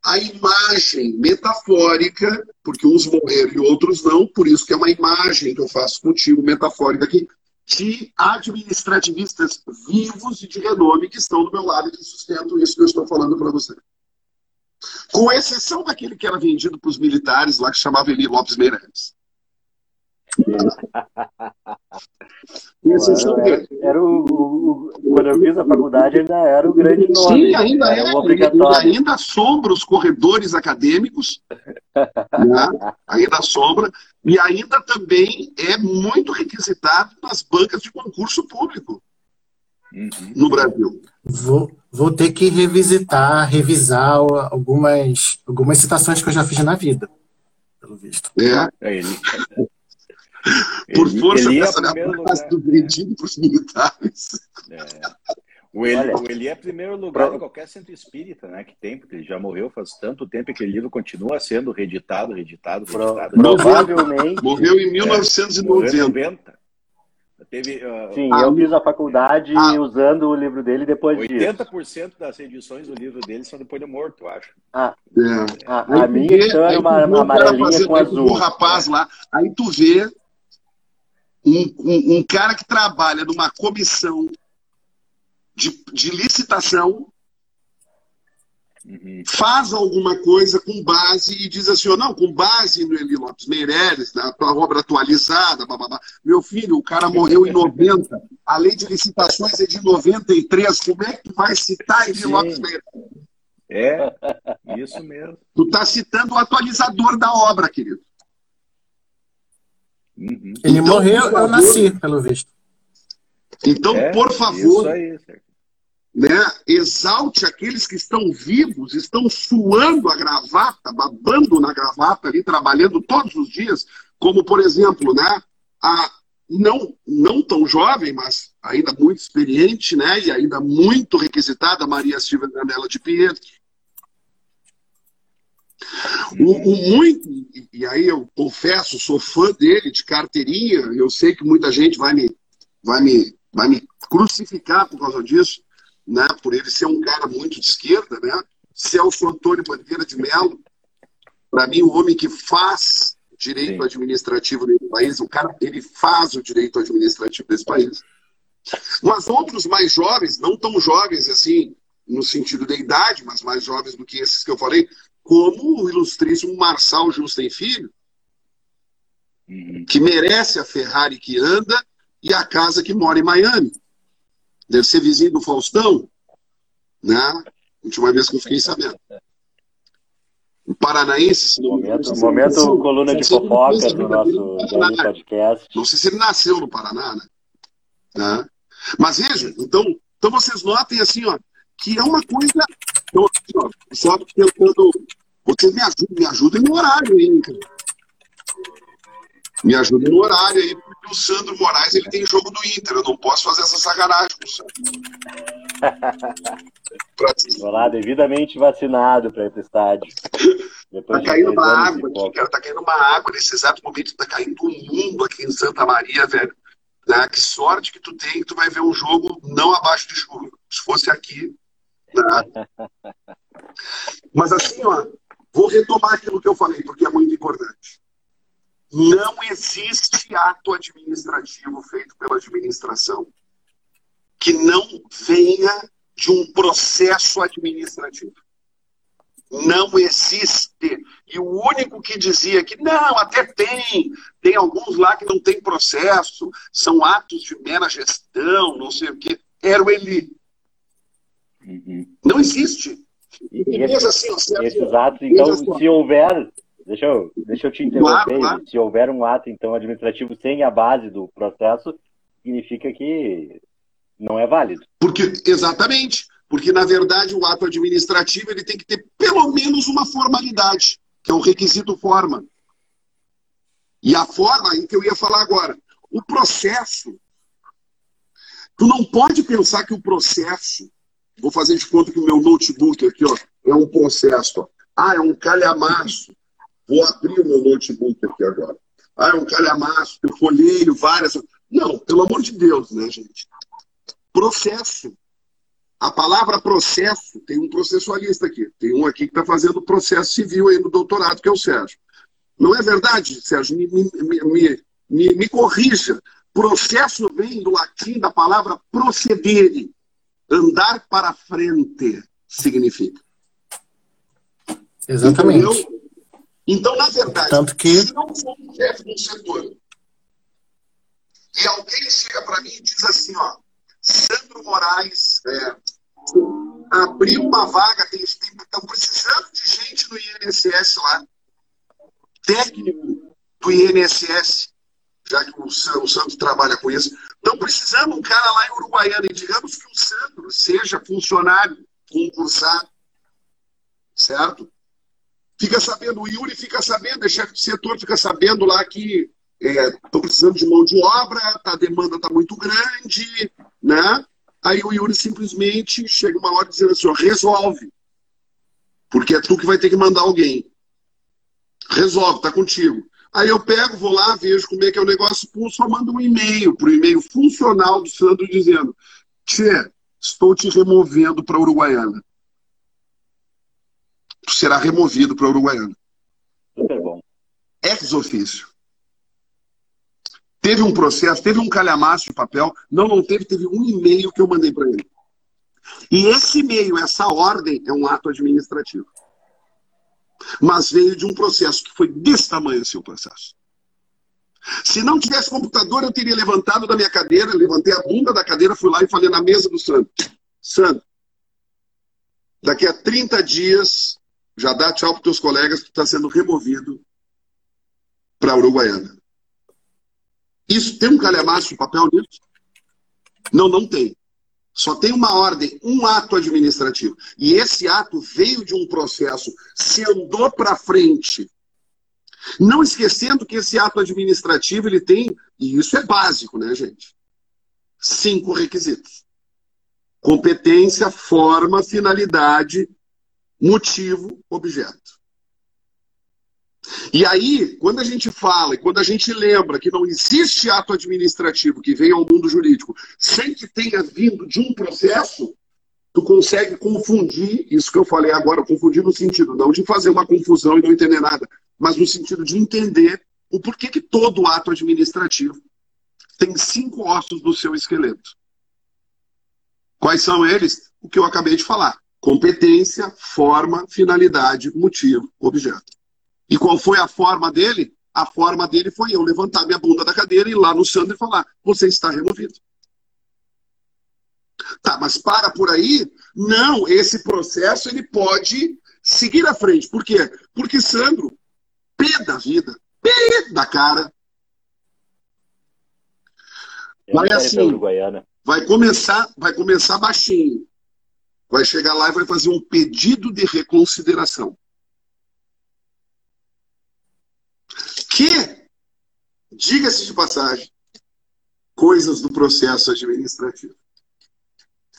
S5: a imagem metafórica, porque uns morreram e outros não, por isso que é uma imagem que eu faço contigo, metafórica aqui, de administrativistas vivos e de renome que estão do meu lado e que sustentam isso que eu estou falando para você. Com exceção daquele que era vendido para os militares lá, que chamava Eli Lopes Meireles.
S6: Era, era o, o, quando eu fiz a faculdade ainda era o grande nome.
S5: Sim, ainda é. Ele ainda assombra os corredores acadêmicos. né? Ainda assombra. E ainda também é muito requisitado nas bancas de concurso público uhum. no Brasil.
S3: Vou, vou ter que revisitar, revisar algumas, algumas citações que eu já fiz na vida, pelo visto.
S5: É. é ele. Por ele, força ele dessa frase do vendido para os militares.
S4: É. O Eli, Olha, o Eli é primeiro lugar pra... em qualquer centro espírita, né? Que tem, porque ele já morreu faz tanto tempo que aquele livro continua sendo reeditado, reeditado, reeditado.
S5: Provavelmente. Morreu em 1990. É,
S6: Teve, uh, Sim, ah, eu fiz a faculdade ah, usando o livro dele depois 80%
S4: disso. das edições do livro dele são depois de morto, eu acho.
S6: Ah, é. a, a minha então é uma, uma amarelinha com azul.
S5: O rapaz lá, aí tu vê um, um, um cara que trabalha numa comissão de, de licitação uhum. faz alguma coisa com base e diz assim, oh, não, com base no Eli Lopes Meireles, na tua obra atualizada, bababá. meu filho, o cara morreu em 90, a lei de licitações é de 93, como é que vai citar Eli Sim. Lopes Meireles?
S4: É, isso mesmo.
S5: Tu está citando o atualizador da obra, querido.
S3: Uhum. Ele então, morreu, favor, eu nasci, pelo visto.
S5: Então, é, por favor, aí, né, exalte aqueles que estão vivos, estão suando a gravata, babando na gravata ali, trabalhando todos os dias, como, por exemplo, né, a não, não tão jovem, mas ainda muito experiente, né, e ainda muito requisitada, Maria Silvia Granella de Pietro. O, o, muito, e aí eu confesso, sou fã dele, de carteirinha, eu sei que muita gente vai me, vai me, vai me crucificar por causa disso, né, por ele ser um cara muito de esquerda, né? Celso Antônio Bandeira de Mello, para mim, o homem que faz direito Sim. administrativo nesse país, o cara, ele faz o direito administrativo desse país. Mas outros mais jovens, não tão jovens assim, no sentido da idade, mas mais jovens do que esses que eu falei, como o ilustríssimo Marçal Justen Filho, uhum. que merece a Ferrari que anda e a casa que mora em Miami. Deve ser vizinho do Faustão, né? Última vez que eu fiquei sabendo. O paranaense, se
S6: não momento, momento coluna de fofocas no nosso, no podcast.
S5: Não sei se ele nasceu no Paraná, né? né? Mas veja, então, então vocês notem assim, ó, que é uma coisa. Então, ó, só tentando. Vocês me ajudem, me ajudem no horário aí, cara. Me ajudem no horário aí, porque o Sandro Moraes ele tem jogo do Inter. Eu não posso fazer essa sacanagem com o
S6: Sandro. Vou lá, devidamente vacinado para ir para o estádio.
S5: Depois tá caindo uma água aqui, cara. Tá caindo uma água nesse exato momento. Tá caindo um mundo aqui em Santa Maria, velho. Né? Que sorte que tu tem que tu vai ver um jogo não abaixo de chuva. Se fosse aqui. Mas assim, ó, vou retomar aquilo que eu falei, porque é muito importante. Não existe ato administrativo feito pela administração que não venha de um processo administrativo. Não existe. E o único que dizia que não, até tem, tem alguns lá que não tem processo, são atos de mera gestão, não sei o quê, era o Eli. Uhum. Não existe.
S6: E esse, assim, ó, esses atos, então, assim, se houver, deixa eu, deixa eu te interromper, claro, claro. se houver um ato, então, administrativo sem a base do processo, significa que não é válido.
S5: Porque, exatamente. Porque, na verdade, o ato administrativo ele tem que ter pelo menos uma formalidade, que é o requisito forma. E a forma aí que eu ia falar agora. O processo. Tu não pode pensar que o processo. Vou fazer de conta que o meu notebook aqui ó, é um processo. Ó. Ah, é um calhamaço. Vou abrir o meu notebook aqui agora. Ah, é um calhamaço, eu folheio várias. Não, pelo amor de Deus, né, gente? Processo. A palavra processo, tem um processualista aqui, tem um aqui que está fazendo processo civil aí no doutorado, que é o Sérgio. Não é verdade, Sérgio? Me, me, me, me, corrija. Processo vem do latim da palavra procedere. Andar para frente significa.
S3: Exatamente.
S5: Então, então, na verdade,
S3: Tanto que...
S5: se não for um chefe de um setor e alguém chega para mim e diz assim, ó, Sandro Moraes é, abriu uma vaga, eles estão precisando de gente no INSS lá, técnico do INSS, já que o, o Sandro trabalha com isso. Estão precisando um cara lá em Uruguaiana, e digamos que o Sandro seja funcionário concursado, certo? Fica sabendo, o Yuri fica sabendo, é chefe de setor, fica sabendo lá que estão é, precisando de mão de obra, tá, a demanda está muito grande, né? Aí o Yuri simplesmente chega uma hora dizendo assim, resolve. Porque é tu que vai ter que mandar alguém. Resolve, tá contigo. Aí eu pego, vou lá, vejo como é que é o negócio, pô, só mando um e-mail para o e-mail funcional do Sandro dizendo, Tchê, estou te removendo para Uruguaiana. Tu será removido para Uruguaiana.
S6: Super bom.
S5: Ex ofício. Teve um processo, teve um calhamaço de papel. Não, não teve, teve um e-mail que eu mandei para ele. E esse e-mail, essa ordem, é um ato administrativo. Mas veio de um processo que foi desse tamanho esse o processo. Se não tivesse computador, eu teria levantado da minha cadeira, levantei a bunda da cadeira, fui lá e falei na mesa do Sandro. Sandro, daqui a 30 dias, já dá tchau para teus colegas, tu está sendo removido para Uruguaiana. Isso tem um calhamaço de papel nisso? Não, não tem. Só tem uma ordem, um ato administrativo. E esse ato veio de um processo, se andou para frente. Não esquecendo que esse ato administrativo ele tem, e isso é básico, né, gente? Cinco requisitos: competência, forma, finalidade, motivo, objeto. E aí, quando a gente fala e quando a gente lembra que não existe ato administrativo que venha ao mundo jurídico sem que tenha vindo de um processo, tu consegue confundir isso que eu falei agora, confundir no sentido não de fazer uma confusão e não entender nada, mas no sentido de entender o porquê que todo ato administrativo tem cinco ossos no seu esqueleto. Quais são eles? O que eu acabei de falar: competência, forma, finalidade, motivo, objeto. E qual foi a forma dele? A forma dele foi eu levantar minha bunda da cadeira e ir lá no Sandro e falar: você está removido. Tá, mas para por aí? Não, esse processo ele pode seguir à frente. Por quê? Porque Sandro, pé da vida, pé da cara. Vai assim, vai começar, vai começar baixinho. Vai chegar lá e vai fazer um pedido de reconsideração. Que, diga-se de passagem, coisas do processo administrativo.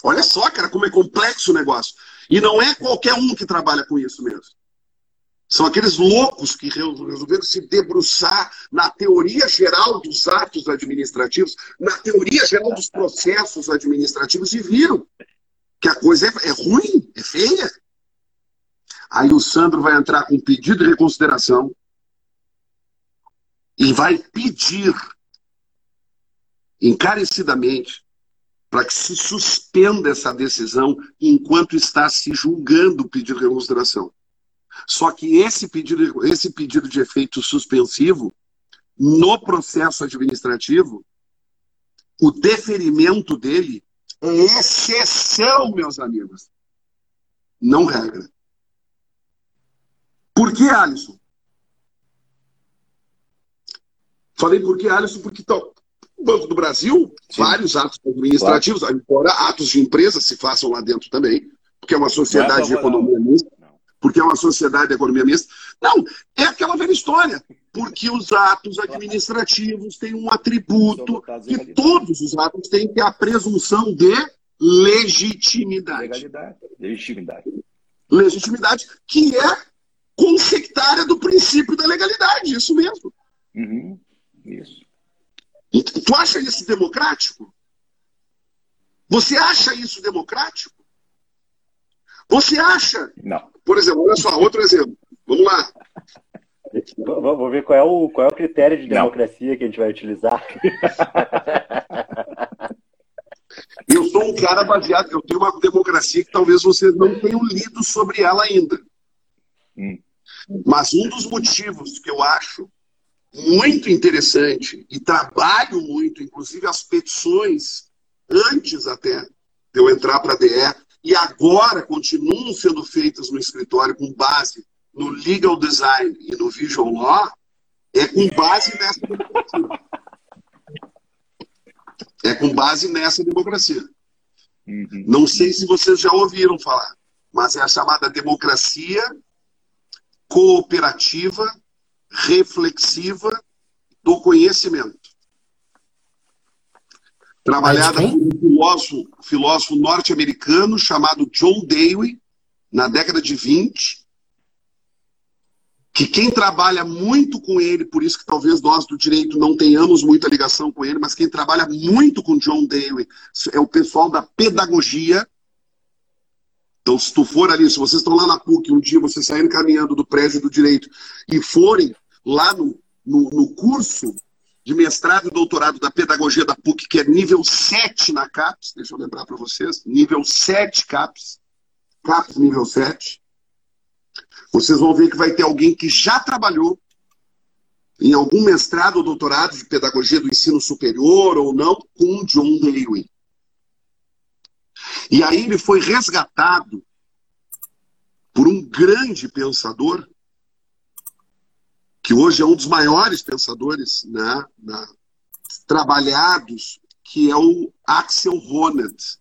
S5: Olha só, cara, como é complexo o negócio. E não é qualquer um que trabalha com isso mesmo. São aqueles loucos que resolveram se debruçar na teoria geral dos atos administrativos, na teoria geral dos processos administrativos e viram que a coisa é, é ruim, é feia. Aí o Sandro vai entrar com um pedido de reconsideração, e vai pedir encarecidamente para que se suspenda essa decisão enquanto está se julgando o pedido de reconsideração. Só que esse pedido, esse pedido de efeito suspensivo, no processo administrativo, o deferimento dele é exceção, meus amigos. Não regra. Por que, Alisson? Falei por que, Alisson? Porque o Banco do Brasil, Sim. vários atos administrativos, claro. embora atos de empresa se façam lá dentro também, porque é uma sociedade não, de economia mista, porque é uma sociedade de economia mista. Não, é aquela velha história. Porque os atos administrativos têm um atributo que todos os atos têm, que é a presunção de legitimidade.
S6: Legalidade. Legitimidade.
S5: Legitimidade, que é consectária do princípio da legalidade, isso mesmo.
S6: Uhum. Isso.
S5: E tu acha isso democrático? Você acha isso democrático? Você acha?
S6: Não.
S5: Por exemplo, olha só, outro exemplo. Vamos lá.
S6: Vamos ver qual é o, qual é o critério de democracia Não. que a gente vai utilizar.
S5: Eu sou um cara baseado, eu tenho uma democracia que talvez vocês não tenham lido sobre ela ainda. Hum. Mas um dos motivos que eu acho muito interessante e trabalho muito, inclusive as petições, antes até de eu entrar para a DE, e agora continuam sendo feitas no escritório com base no legal design e no visual law, é com base nessa democracia. É com base nessa democracia. Uhum. Não sei se vocês já ouviram falar, mas é a chamada democracia cooperativa reflexiva do conhecimento. Trabalhada por um filósofo, filósofo norte-americano chamado John Dewey, na década de 20, que quem trabalha muito com ele, por isso que talvez nós do direito não tenhamos muita ligação com ele, mas quem trabalha muito com John Dewey é o pessoal da pedagogia, então, se tu for ali, se vocês estão lá na PUC, um dia vocês saírem caminhando do prédio do direito e forem lá no, no, no curso de mestrado e doutorado da pedagogia da PUC, que é nível 7 na CAPES, deixa eu lembrar para vocês, nível 7 CAPES, CAPES nível 7, vocês vão ver que vai ter alguém que já trabalhou em algum mestrado ou doutorado de pedagogia do ensino superior ou não, com John Dewey. E aí ele foi resgatado por um grande pensador, que hoje é um dos maiores pensadores né, na, trabalhados, que é o Axel Honneth,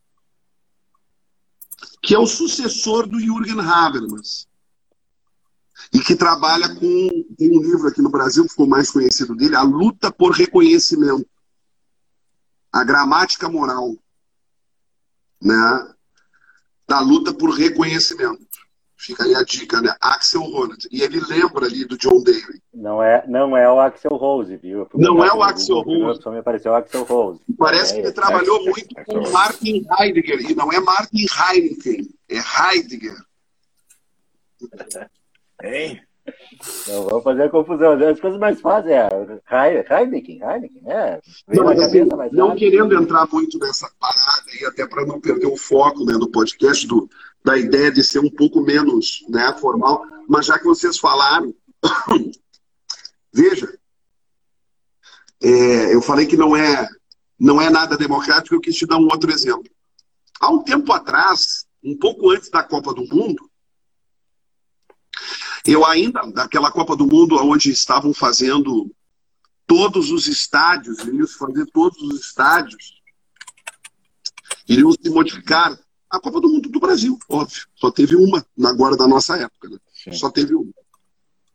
S5: que é o sucessor do Jürgen Habermas e que trabalha com tem um livro aqui no Brasil que ficou mais conhecido dele, A Luta por Reconhecimento, a gramática moral, né, da luta por reconhecimento. Fica aí a dica, né? Axel Rose. E ele lembra ali do John Daly.
S6: Não é, não é o Axel Rose, viu?
S5: Não é o Axel Rose.
S6: Só me apareceu o Axel Rose.
S5: Parece é, que ele é, trabalhou é, muito com Martin Heidegger. E não é Martin Heineken, é Heidegger.
S6: Hein? Não vamos fazer a confusão. As coisas mais fáceis é Heineken, Heineken, né?
S5: Não, assim, não querendo entrar muito nessa parada e até para não perder o foco né, do podcast do, da ideia de ser um pouco menos né, formal, mas já que vocês falaram, veja, é, eu falei que não é não é nada democrático, eu quis te dar um outro exemplo. Há um tempo atrás, um pouco antes da Copa do Mundo, eu ainda, daquela Copa do Mundo, onde estavam fazendo todos os estádios, iriam se fazer todos os estádios, iriam se modificar. A Copa do Mundo do Brasil, óbvio. Só teve uma agora da nossa época. Né? Só teve uma.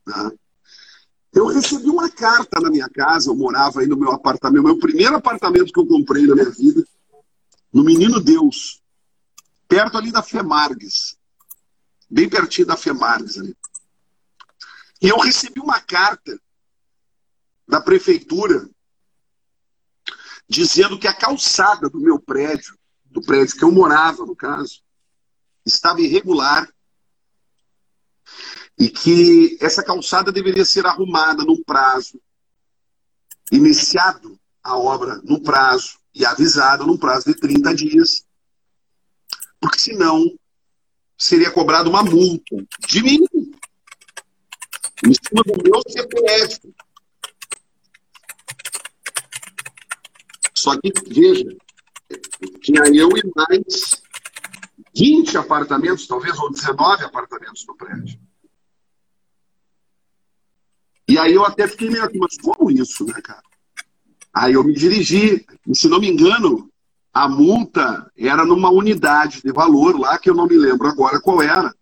S5: Né? Eu recebi uma carta na minha casa, eu morava aí no meu apartamento, meu primeiro apartamento que eu comprei na minha vida, no Menino Deus, perto ali da Femargues, bem pertinho da Femargues ali. E eu recebi uma carta da prefeitura dizendo que a calçada do meu prédio, do prédio que eu morava, no caso, estava irregular e que essa calçada deveria ser arrumada num prazo, iniciado a obra no prazo e avisado num prazo de 30 dias, porque senão seria cobrada uma multa de mim em cima do meu CPF. Só que, veja, tinha eu e mais 20 apartamentos, talvez, ou 19 apartamentos no prédio. E aí eu até fiquei meio mas como isso, né, cara? Aí eu me dirigi, e se não me engano, a multa era numa unidade de valor lá, que eu não me lembro agora qual era.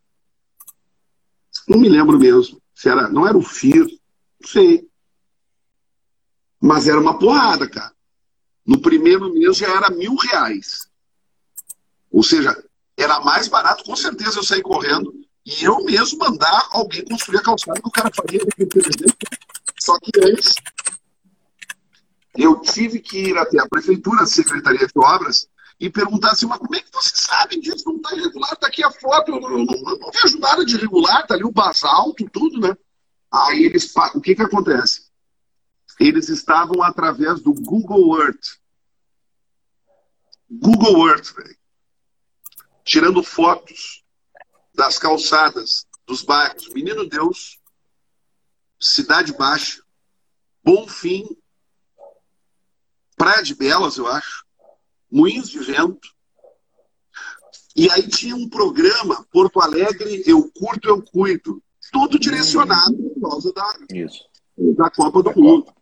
S5: Não me lembro mesmo. Se era, não era o FIR, não sei. Mas era uma porrada, cara. No primeiro mês já era mil reais. Ou seja, era mais barato, com certeza eu sair correndo e eu mesmo mandar alguém construir a calçada que o cara faria Só que antes, eu tive que ir até a prefeitura, a Secretaria de Obras, e perguntar assim, mas como é que você sabe disso? Não está irregular, está aqui a foto, eu não, não, não vejo nada de irregular, está ali o basalto, tudo, né? Aí eles, o que que acontece? Eles estavam através do Google Earth. Google Earth, velho. Tirando fotos das calçadas, dos bairros. Menino Deus, Cidade Baixa, Bonfim, Praia de Belas, eu acho, Moinhos de Vento. E aí tinha um programa, Porto Alegre, Eu Curto, Eu Cuido. Tudo direcionado por causa da, Isso. da Copa do Mundo.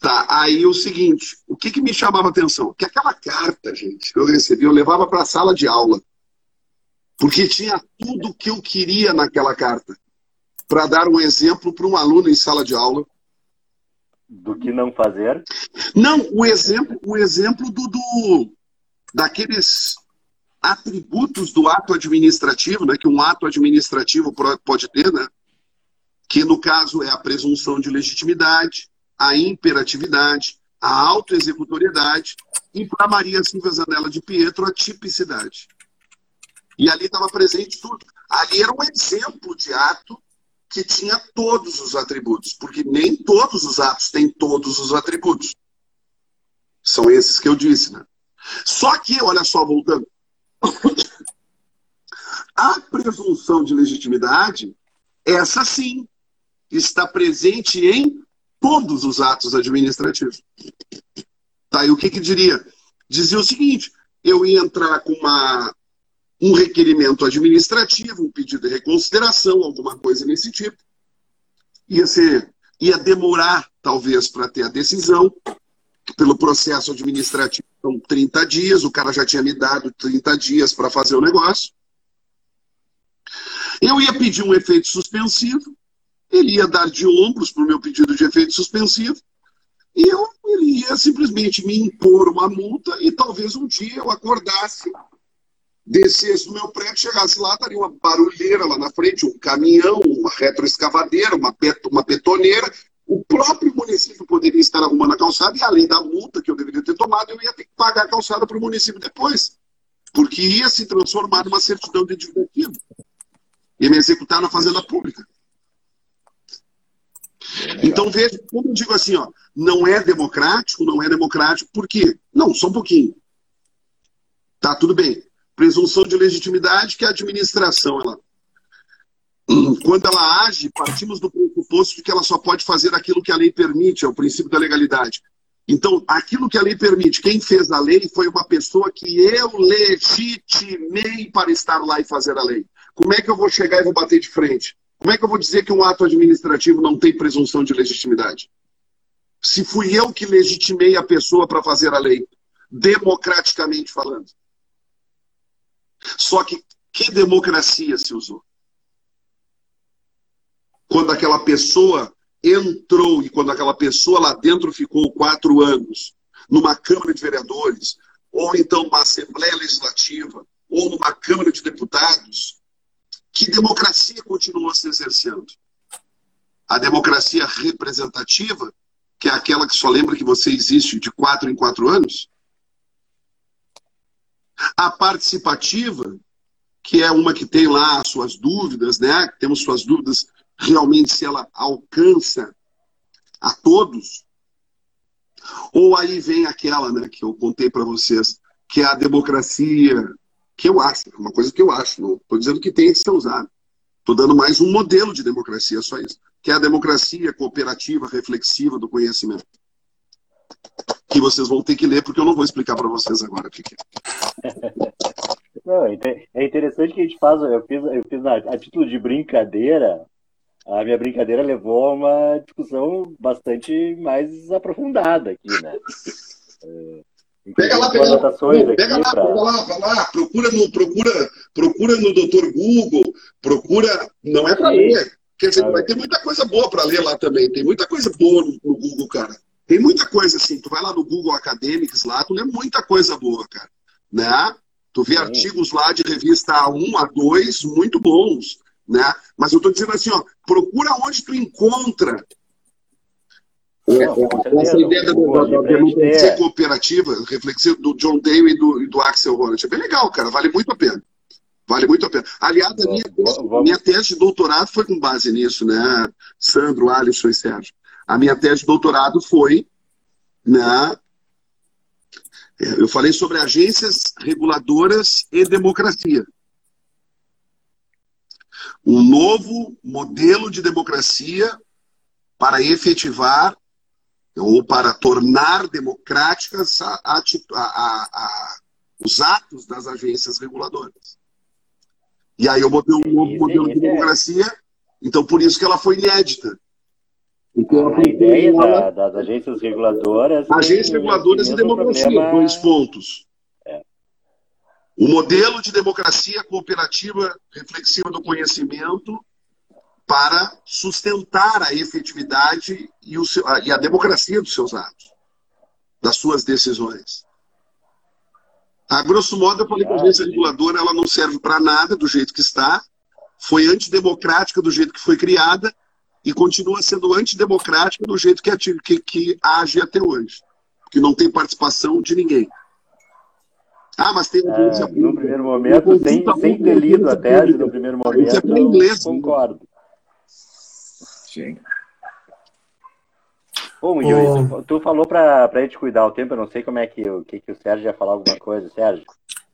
S5: Tá, aí o seguinte, o que, que me chamava a atenção? Que aquela carta, gente, que eu recebi, eu levava para a sala de aula. Porque tinha tudo que eu queria naquela carta. Para dar um exemplo para um aluno em sala de aula
S6: do que não fazer?
S5: Não, o exemplo, o exemplo do, do daqueles atributos do ato administrativo, né, que um ato administrativo pode ter, né, que no caso é a presunção de legitimidade, a imperatividade, a autoexecutoriedade e para Maria Silvia Zanella de Pietro a tipicidade. E ali estava presente tudo. Ali era um exemplo de ato que tinha todos os atributos, porque nem todos os atos têm todos os atributos. São esses que eu disse, né? Só que, olha só, voltando. A presunção de legitimidade, essa sim, está presente em todos os atos administrativos. Tá, e o que, que diria? Dizia o seguinte: eu ia entrar com uma um requerimento administrativo, um pedido de reconsideração, alguma coisa nesse tipo. Ia ser ia demorar, talvez, para ter a decisão, pelo processo administrativo, são 30 dias, o cara já tinha me dado 30 dias para fazer o negócio. Eu ia pedir um efeito suspensivo, ele ia dar de ombros para o meu pedido de efeito suspensivo, e eu, ele ia simplesmente me impor uma multa e talvez um dia eu acordasse, descesse do meu prédio, chegasse lá, estaria uma barulheira lá na frente, um caminhão, uma retroescavadeira, uma, uma betoneira. O próprio município poderia estar arrumando a calçada e além da multa que eu deveria ter tomado, eu ia ter que pagar a calçada para o município depois. Porque ia se transformar numa certidão de divertido. Ia me executar na fazenda pública. Então veja, como eu digo assim, ó, não é democrático, não é democrático, por quê? Não, só um pouquinho. Tá, tudo bem. Presunção de legitimidade que a administração, ela, quando ela age, partimos do pressuposto de que ela só pode fazer aquilo que a lei permite, é o princípio da legalidade. Então, aquilo que a lei permite, quem fez a lei foi uma pessoa que eu legitimei para estar lá e fazer a lei. Como é que eu vou chegar e vou bater de frente? Como é que eu vou dizer que um ato administrativo não tem presunção de legitimidade? Se fui eu que legitimei a pessoa para fazer a lei, democraticamente falando. Só que que democracia se usou? Quando aquela pessoa entrou e quando aquela pessoa lá dentro ficou quatro anos, numa Câmara de Vereadores, ou então numa Assembleia Legislativa, ou numa Câmara de Deputados, que democracia continua se exercendo? A democracia representativa, que é aquela que só lembra que você existe de quatro em quatro anos? A participativa, que é uma que tem lá as suas dúvidas, né? Temos suas dúvidas realmente se ela alcança a todos. Ou aí vem aquela, né, que eu contei para vocês, que é a democracia que eu acho, é uma coisa que eu acho, não estou dizendo que tem que ser usado. Estou dando mais um modelo de democracia, só isso. Que é a democracia cooperativa, reflexiva do conhecimento. Que vocês vão ter que ler, porque eu não vou explicar para vocês agora, Fique.
S6: Não, é interessante que a gente faz, eu fiz, eu fiz a, a título de brincadeira, a minha brincadeira levou a uma discussão bastante mais aprofundada aqui, né?
S5: É, Pega lá, pega lá, pega lá, pra... pega lá, vai lá, procura no, procura, procura no Dr. Google, procura, não é para ler, quer dizer, vai ter muita coisa boa para ler lá também, tem muita coisa boa no, no, Google, cara. Tem muita coisa assim, tu vai lá no Google Academics lá, tu lê muita coisa boa, cara, né? Tu vê Sim. artigos lá de revista A1, A2, muito bons, né? Mas eu tô dizendo assim, ó, procura onde tu encontra essa ideia da, da, democracia cooperativa, reflexiva do John Dale e do, e do Axel Honneth é bem legal, cara. Vale muito a pena. Vale muito a pena. Aliás, a minha, tese, minha tese de doutorado foi com base nisso, né? Sandro, Alisson e Sérgio. A minha tese de doutorado foi né? Eu falei sobre agências reguladoras e democracia. Um novo modelo de democracia para efetivar ou para tornar democráticas a, a, a, os atos das agências reguladoras. E aí eu botei um novo modelo de é. democracia, então por isso que ela foi inédita.
S6: Então, a ideia da, das agências reguladoras.
S5: Agências reguladoras e democracia, problema... dois pontos. É. O modelo de democracia cooperativa reflexiva do conhecimento para sustentar a efetividade e, o seu, e a democracia dos seus atos, das suas decisões. A grosso modo, eu falei que a agência reguladora ela não serve para nada do jeito que está, foi antidemocrática do jeito que foi criada e continua sendo antidemocrática do jeito que, que, que age até hoje, que não tem participação de ninguém.
S6: Ah, mas tem é, No primeiro momento, sem, sem ter lido a tese, no primeiro momento, é inglês, concordo. Sim. Bom, Yuri, tu, tu, falou para a gente cuidar o tempo, eu não sei como é que, que, que o Sérgio ia falar alguma coisa, Sérgio.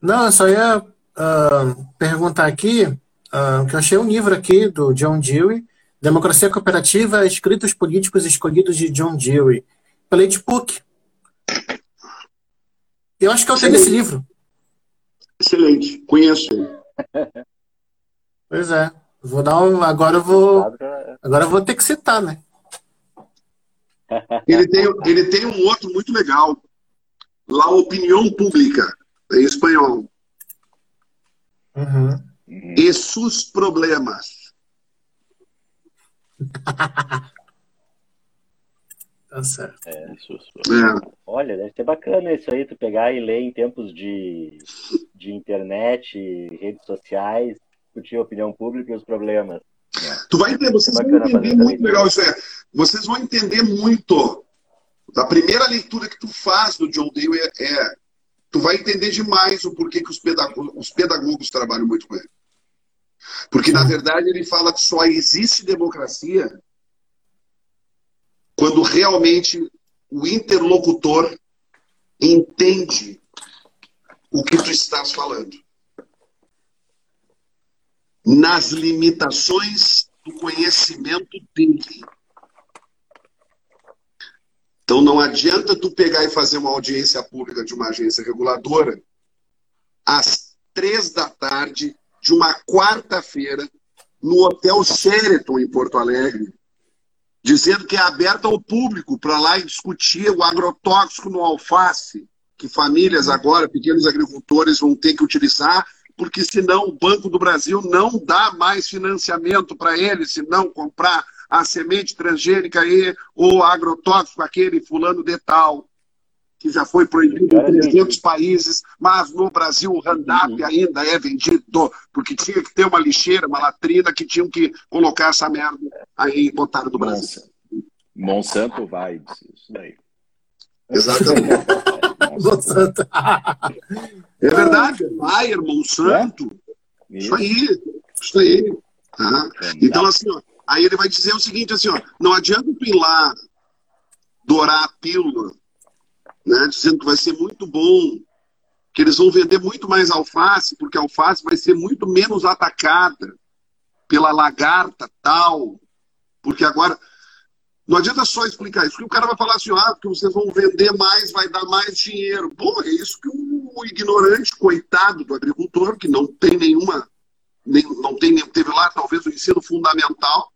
S3: Não, eu só ia uh, perguntar aqui, uh, que eu achei um livro aqui do John Dewey, Democracia Cooperativa, Escritos Políticos Escolhidos de John Dewey, pela de PUC. Eu acho que eu tenho esse livro.
S5: Excelente, conheço.
S3: pois é. Vou dar um. Agora eu vou. Agora eu vou ter que citar, né?
S5: Ele tem, ele tem um outro muito legal. La Opinião Pública, em espanhol. Uhum. E seus problemas.
S3: tá certo.
S6: É, é. Olha, deve ser bacana isso aí, tu pegar e ler em tempos de, de internet, redes sociais, discutir a opinião pública e os problemas.
S5: Tu vai entender, vocês vão entender muito legal isso é. Vocês vão entender muito. A primeira leitura que tu faz do John Dewey é, é tu vai entender demais o porquê que os pedagogos, os pedagogos trabalham muito com ele. Porque, na verdade, ele fala que só existe democracia quando realmente o interlocutor entende o que tu estás falando nas limitações do conhecimento dele. Então não adianta tu pegar e fazer uma audiência pública de uma agência reguladora às três da tarde de uma quarta-feira no Hotel Sheraton em Porto Alegre, dizendo que é aberto ao público para lá e discutir o agrotóxico no alface, que famílias agora, pequenos agricultores, vão ter que utilizar porque senão o Banco do Brasil não dá mais financiamento para ele, se não comprar a semente transgênica e o agrotóxico, aquele fulano de tal, que já foi proibido em 300 países, mas no Brasil o Roundup uhum. ainda é vendido, porque tinha que ter uma lixeira, uma latrina, que tinham que colocar essa merda aí e botar no Brasil.
S7: Monsanto Vibes, isso daí.
S5: Exatamente. Monsanto. É verdade, Bayer, Monsanto. É? Isso aí, isso aí. Tá? Então, assim, ó, aí ele vai dizer o seguinte, assim, ó, não adianta tu ir lá dourar a pílula, né, dizendo que vai ser muito bom, que eles vão vender muito mais alface, porque a alface vai ser muito menos atacada pela lagarta tal, porque agora não adianta só explicar isso, porque o cara vai falar assim, ah, porque vocês vão vender mais, vai dar mais dinheiro. Pô, é isso que o ignorante, coitado do agricultor, que não tem nenhuma, nem, não tem, teve lá talvez o ensino fundamental,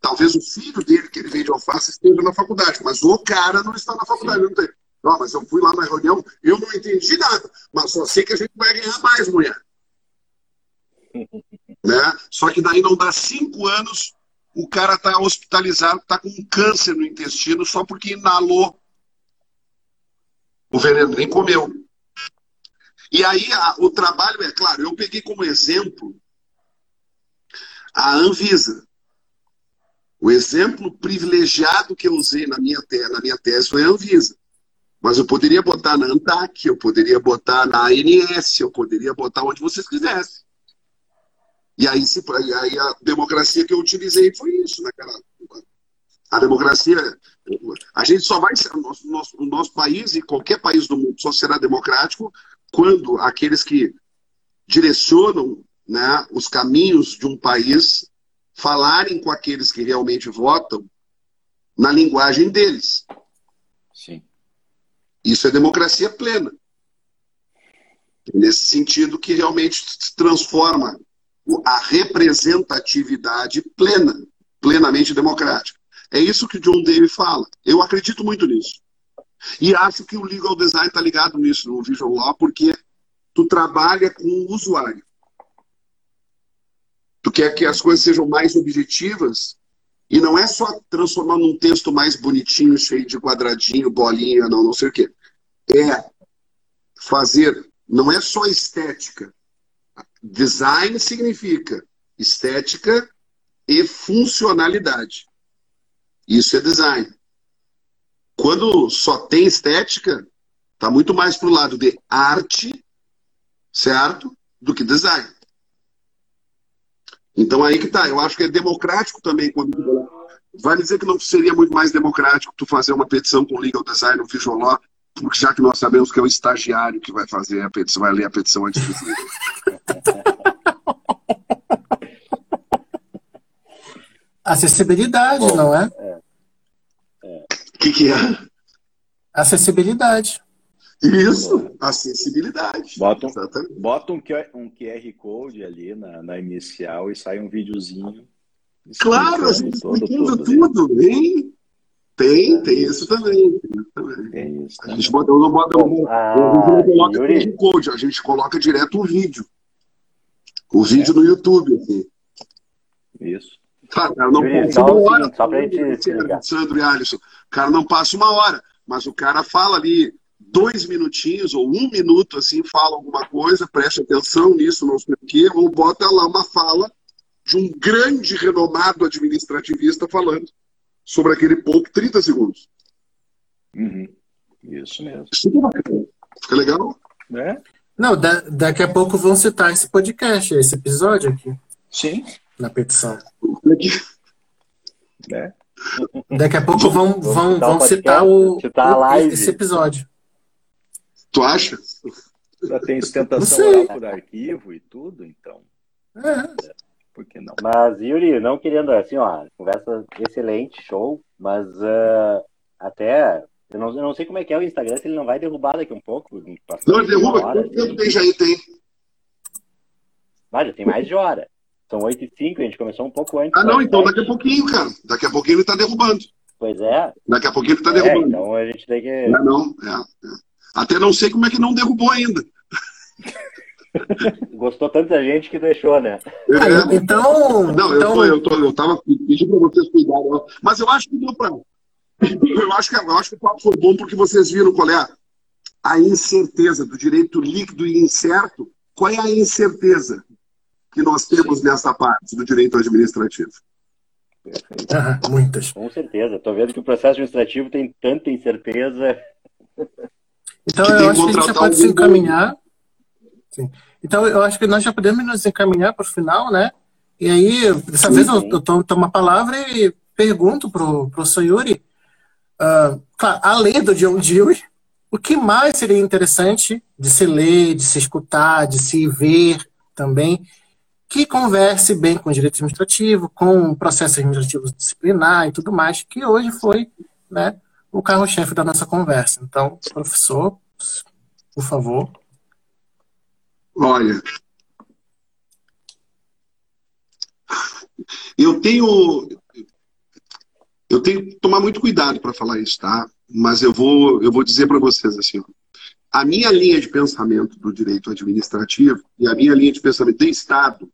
S5: talvez o filho dele, que ele vende alface, esteja na faculdade, mas o cara não está na faculdade, não tem. Não, mas eu fui lá na reunião, eu não entendi nada, mas só sei que a gente vai ganhar mais, mulher. né? Só que daí não dá cinco anos, o cara está hospitalizado, está com um câncer no intestino só porque inalou o veneno, nem comeu. E aí a, o trabalho é claro, eu peguei como exemplo a Anvisa. O exemplo privilegiado que eu usei na minha, te, na minha tese foi a Anvisa. Mas eu poderia botar na ANTAC, eu poderia botar na ANS, eu poderia botar onde vocês quisessem. E aí, se, aí a democracia que eu utilizei foi isso, né, cara? A democracia, a gente só vai ser, o nosso, nosso, o nosso país e qualquer país do mundo só será democrático quando aqueles que direcionam né, os caminhos de um país falarem com aqueles que realmente votam na linguagem deles.
S7: Sim.
S5: Isso é democracia plena. Nesse sentido que realmente se transforma a representatividade plena, plenamente democrática. É isso que John Dewey fala. Eu acredito muito nisso. E acho que o legal design está ligado nisso, no visual law, porque tu trabalha com o usuário. Tu quer que as coisas sejam mais objetivas e não é só transformar num texto mais bonitinho, cheio de quadradinho, bolinha, não, não sei o quê. É fazer, não é só estética, Design significa estética e funcionalidade. Isso é design. Quando só tem estética, está muito mais para o lado de arte, certo? Do que design. Então aí que tá. Eu acho que é democrático também quando vai dizer que não seria muito mais democrático tu fazer uma petição com legal design no Visual Law, porque já que nós sabemos que é o estagiário que vai fazer a petição, vai ler a petição antes de
S3: Acessibilidade, Bom, não é? O
S5: é. que, que é?
S3: Acessibilidade.
S5: Isso, acessibilidade.
S7: Bota, um, bota um, QR, um QR Code ali na, na inicial e sai um videozinho.
S5: Claro, a gente tudo, tudo, tudo, hein? Tem, tem isso também. Tem isso também. Tem isso também. A gente bota, não bota, ah, a gente não coloca Yuri. code, a gente coloca direto o vídeo. O vídeo é. no YouTube, assim.
S7: Isso.
S5: Claro, cara, não passa uma hora. Só pra gente Sandro e Alisson. O cara não passa uma hora, mas o cara fala ali dois minutinhos ou um minuto, assim, fala alguma coisa, preste atenção nisso, não sei o quê, ou bota lá uma fala de um grande renomado administrativista falando sobre aquele ponto 30 segundos.
S7: Uhum. Isso mesmo.
S5: Fica legal?
S3: É? Não, da, daqui a pouco vão citar esse podcast, esse episódio aqui.
S7: Sim.
S3: Na petição. É. Daqui a pouco vão, vão, vão citar, o, citar o esse episódio.
S5: Tu acha?
S7: Já tem sustentação por arquivo e tudo, então. É. Por que não?
S6: Mas, Yuri, não querendo, assim, ó, conversa excelente, show, mas uh, até. Eu não, eu não sei como é que é o Instagram, se ele não vai derrubar daqui um pouco.
S5: Não, ele derruba, quanto tempo tem já aí, tem?
S6: Mas já tem mais de hora. São 8 e 5 a gente começou um pouco antes.
S5: Ah, não, então daqui a pouquinho, cara. Daqui a pouquinho ele tá derrubando.
S6: Pois é.
S5: Daqui a pouquinho ele tá é, derrubando.
S6: Então a gente tem que.
S5: Não, não, é, é. Até não sei como é que não derrubou ainda.
S6: Gostou tanta gente que deixou, né?
S3: É. Então.
S5: Não, eu, então... Tô, eu, tô, eu tava pedindo para vocês cuidarem. Mas eu acho que deu para. Eu acho, que, eu acho que o papo foi bom porque vocês viram qual é a incerteza do direito líquido e incerto. Qual é a incerteza que nós temos nessa parte do direito administrativo?
S3: Ah, muitas.
S6: Com certeza. Estou vendo que o processo administrativo tem tanta incerteza.
S3: Então, eu acho que a gente já pode se encaminhar. Sim. Então, eu acho que nós já podemos nos encaminhar para o final, né? E aí, dessa sim, vez, sim. eu tomo uma palavra e pergunto para o professor Yuri, uh, claro, além do John Dewey, o que mais seria interessante de se ler, de se escutar, de se ver também, que converse bem com o direito administrativo, com o processo administrativo disciplinar e tudo mais, que hoje foi né, o carro-chefe da nossa conversa. Então, professor, por favor.
S5: Olha, eu tenho eu tenho que tomar muito cuidado para falar isso, tá? Mas eu vou eu vou dizer para vocês assim, ó, a minha linha de pensamento do direito administrativo e a minha linha de pensamento do Estado,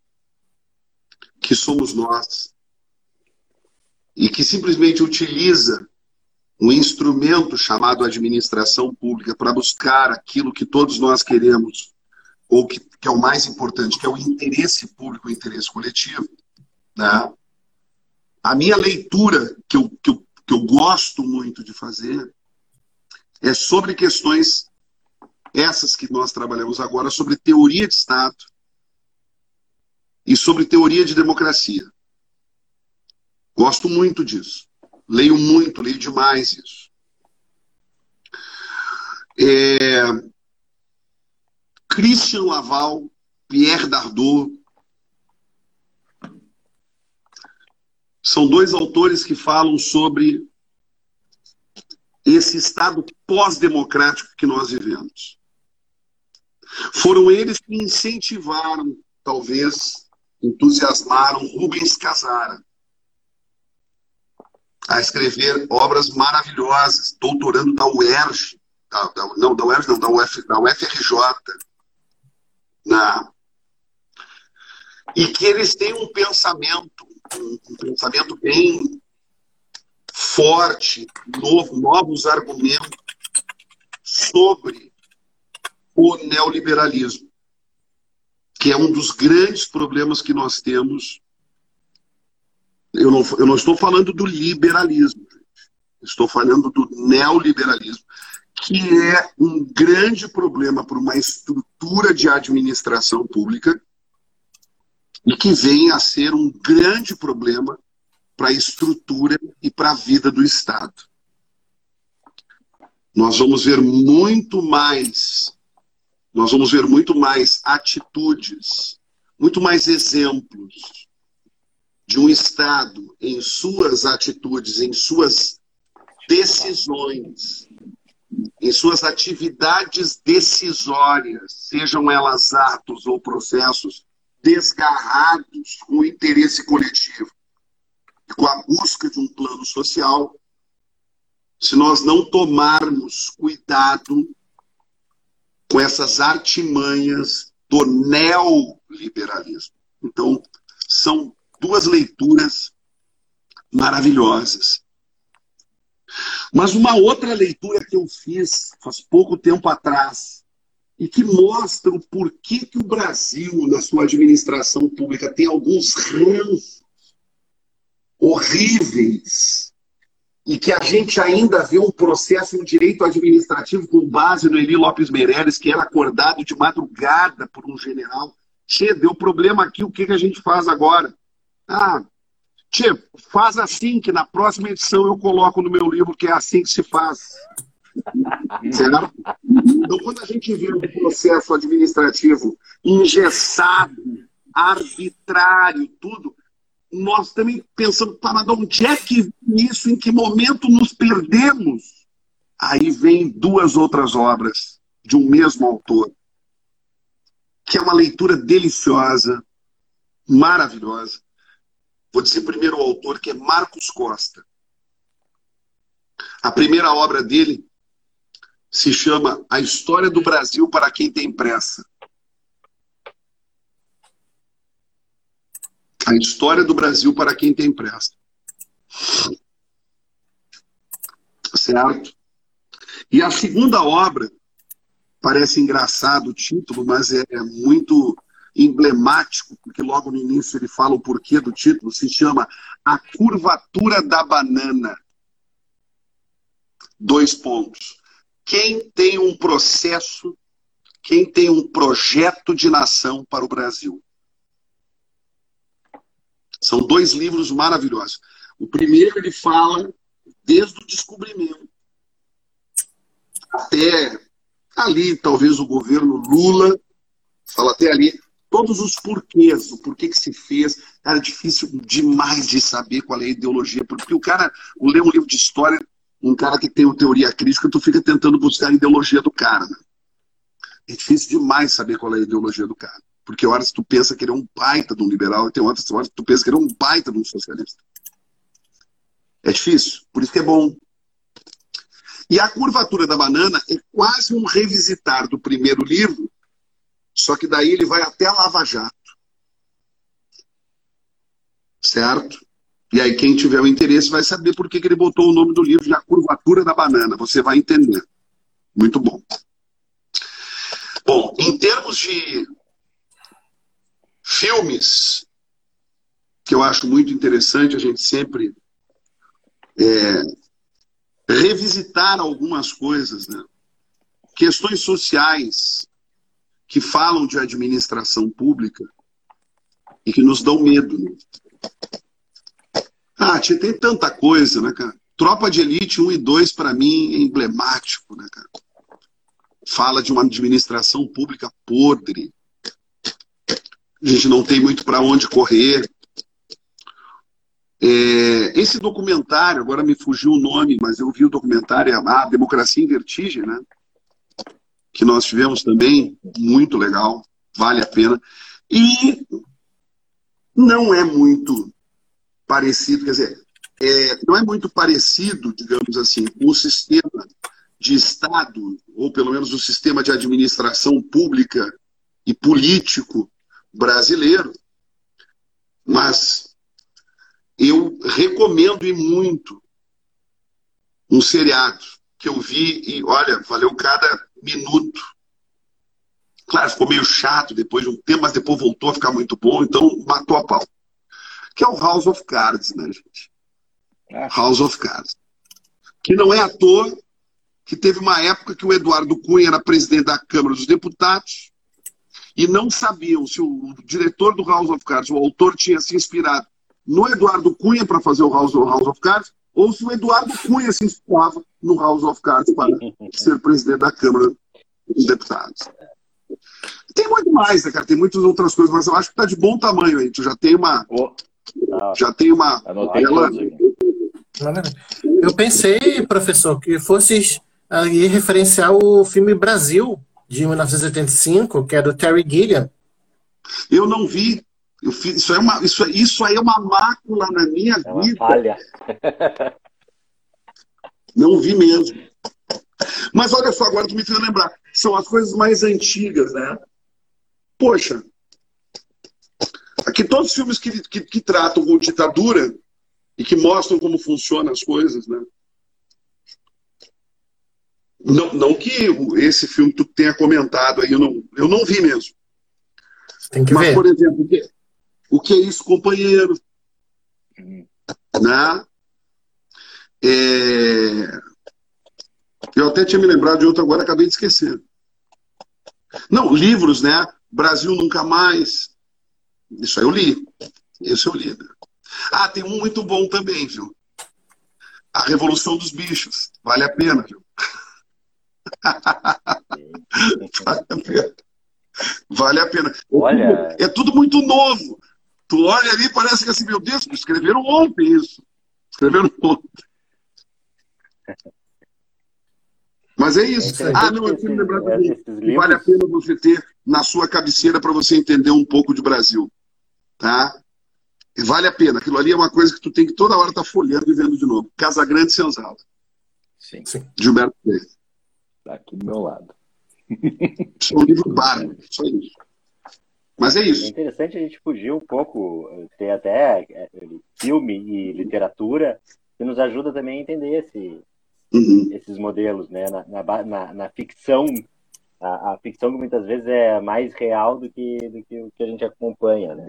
S5: que somos nós, e que simplesmente utiliza um instrumento chamado administração pública para buscar aquilo que todos nós queremos ou que, que, é o mais importante, que é o interesse público, o interesse coletivo, né? A minha leitura, que eu, que, eu, que eu gosto muito de fazer, é sobre questões essas que nós trabalhamos agora, sobre teoria de Estado e sobre teoria de democracia. Gosto muito disso. Leio muito, leio demais isso. É, Christian Laval, Pierre Dardot. São dois autores que falam sobre esse estado pós-democrático que nós vivemos. Foram eles que incentivaram, talvez, entusiasmaram Rubens Casara a escrever obras maravilhosas, doutorando da UERJ, da, da, não, da UERJ não, da, Uf, da UFRJ, na, e que eles têm um pensamento, um, um pensamento bem forte, novo, novos argumentos sobre o neoliberalismo, que é um dos grandes problemas que nós temos. Eu não, eu não estou falando do liberalismo, estou falando do neoliberalismo, que é um grande problema para uma estrutura de administração pública e que vem a ser um grande problema para a estrutura e para a vida do Estado. Nós vamos ver muito mais, nós vamos ver muito mais atitudes, muito mais exemplos de um Estado em suas atitudes, em suas decisões, em suas atividades decisórias, sejam elas atos ou processos desgarrados com o interesse coletivo, com a busca de um plano social se nós não tomarmos cuidado com essas artimanhas do neoliberalismo. Então, são duas leituras maravilhosas. Mas uma outra leitura que eu fiz faz pouco tempo atrás, e que mostra o porquê que o Brasil, na sua administração pública, tem alguns ranços horríveis e que a gente ainda vê um processo, um direito administrativo com base no Eli Lopes Meirelles, que era acordado de madrugada por um general. Tchê, deu problema aqui, o que, que a gente faz agora? Ah, tchê, faz assim, que na próxima edição eu coloco no meu livro que é assim que se faz. Certo? Então, quando a gente vê um processo administrativo engessado, arbitrário, tudo, nós também pensamos, para onde é que isso, em que momento nos perdemos? Aí vem duas outras obras de um mesmo autor, que é uma leitura deliciosa, maravilhosa. Vou dizer primeiro o autor, que é Marcos Costa. A primeira obra dele se chama A História do Brasil para quem tem pressa. A história do Brasil para quem tem pressa. Certo? E a segunda obra, parece engraçado o título, mas é muito emblemático, porque logo no início ele fala o porquê do título, se chama A Curvatura da Banana. Dois pontos. Quem tem um processo, quem tem um projeto de nação para o Brasil? São dois livros maravilhosos. O primeiro ele fala desde o descobrimento até ali, talvez o governo Lula, fala até ali, todos os porquês, o porquê que se fez. Cara, é difícil demais de saber qual é a ideologia, porque o cara lê um livro de história, um cara que tem uma teoria crítica, tu fica tentando buscar a ideologia do cara. Né? É difícil demais saber qual é a ideologia do cara. Porque horas tu pensa que ele é um baita de um liberal e tem outras horas que tu pensa que ele é um baita de um socialista. É difícil, por isso que é bom. E a curvatura da banana é quase um revisitar do primeiro livro, só que daí ele vai até Lava Jato. Certo? E aí quem tiver o interesse vai saber por que, que ele botou o nome do livro de A Curvatura da Banana. Você vai entender. Muito bom. Bom, em termos de Filmes que eu acho muito interessante a gente sempre é, revisitar algumas coisas, né? questões sociais que falam de administração pública e que nos dão medo. Né? Ah, tia, tem tanta coisa, né, cara? Tropa de Elite 1 e 2, para mim, é emblemático, né, cara? Fala de uma administração pública podre, a gente não tem muito para onde correr. É, esse documentário, agora me fugiu o nome, mas eu vi o documentário, a Democracia em Vertigem, né? Que nós tivemos também, muito legal, vale a pena. E não é muito parecido, quer dizer, é, não é muito parecido, digamos assim, o sistema de Estado, ou pelo menos o sistema de administração pública e político brasileiro. Mas eu recomendo e muito um seriado que eu vi e, olha, valeu cada minuto. Claro, ficou meio chato depois de um tempo, mas depois voltou a ficar muito bom, então matou a pau. Que é o House of Cards, né, gente? Ah. House of Cards. Que não é à toa que teve uma época que o Eduardo Cunha era presidente da Câmara dos Deputados e não sabiam se o diretor do House of Cards, o autor, tinha se inspirado no Eduardo Cunha para fazer o House, House of Cards, ou se o Eduardo Cunha se inspirava no House of Cards para ser presidente da Câmara dos Deputados. Tem muito mais, né, cara? Tem muitas outras coisas, mas eu acho que está de bom tamanho aí. Tu já tem uma. Oh. Ah, já tem uma. Ela...
S3: Eu pensei, professor, que fosse aí referenciar o filme Brasil, de 1985, que é do Terry Gilliam.
S5: Eu não vi. Eu fiz, isso, é uma, isso, isso aí é uma mácula na minha
S6: é
S5: vida.
S6: Falha.
S5: Não vi mesmo. Mas olha só, agora tu me fez lembrar. São as coisas mais antigas, né? Poxa, aqui todos os filmes que, que, que tratam com ditadura e que mostram como funcionam as coisas, né? Não, não que esse filme tu tenha comentado aí, eu não, eu não vi mesmo.
S3: Tem que
S5: Mas,
S3: ver.
S5: por exemplo, o que, o que é isso, companheiro? Né? É... Eu até tinha me lembrado de outro agora, acabei de esquecer. Não, livros, né? Brasil Nunca Mais. Isso aí eu li. Isso eu li. Né? Ah, tem um muito bom também, viu? A Revolução dos Bichos. Vale a pena, viu? vale a pena. Vale a pena.
S6: Olha...
S5: É tudo muito novo. Tu olha ali parece que assim, meu Deus, escreveram ontem isso. Escreveram ontem. Mas é isso. É ah, não, eu tenho lembrar também que vale a pena você ter na sua cabeceira para você entender um pouco de Brasil. Tá? Vale a pena. Aquilo ali é uma coisa que tu tem que toda hora estar tá folhando e vendo de novo. Casa Grande e Senzala.
S7: Sim. Sim.
S5: Gilberto Freire.
S7: Tá aqui do meu lado.
S5: É um livro bárbaro, só isso. Mas é isso.
S6: É interessante a gente fugir um pouco, ter até é, filme e literatura, que nos ajuda também a entender esse, uhum. esses modelos, né? Na, na, na, na ficção, a, a, ficção que muitas vezes é mais real do que, do que o que a gente acompanha, né?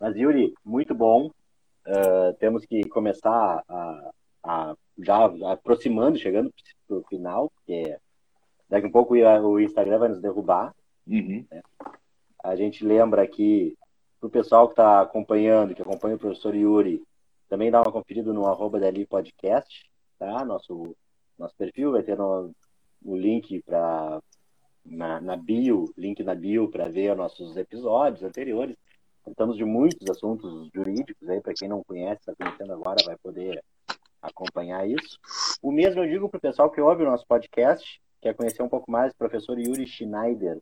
S6: Mas, Yuri, muito bom. Uh, temos que começar a, a já aproximando, chegando para o final, porque daqui a um pouco o Instagram vai nos derrubar.
S7: Uhum.
S6: Né? A gente lembra aqui, para o pessoal que está acompanhando, que acompanha o professor Yuri, também dá uma conferida no arroba dali podcast, tá? Nosso, nosso perfil vai ter no, o link para na, na, bio, link na bio para ver nossos episódios anteriores. Tratamos de muitos assuntos jurídicos aí, para quem não conhece, está conhecendo agora, vai poder acompanhar isso. O mesmo eu digo para o pessoal que ouve o nosso podcast, quer conhecer um pouco mais, professor Yuri Schneider,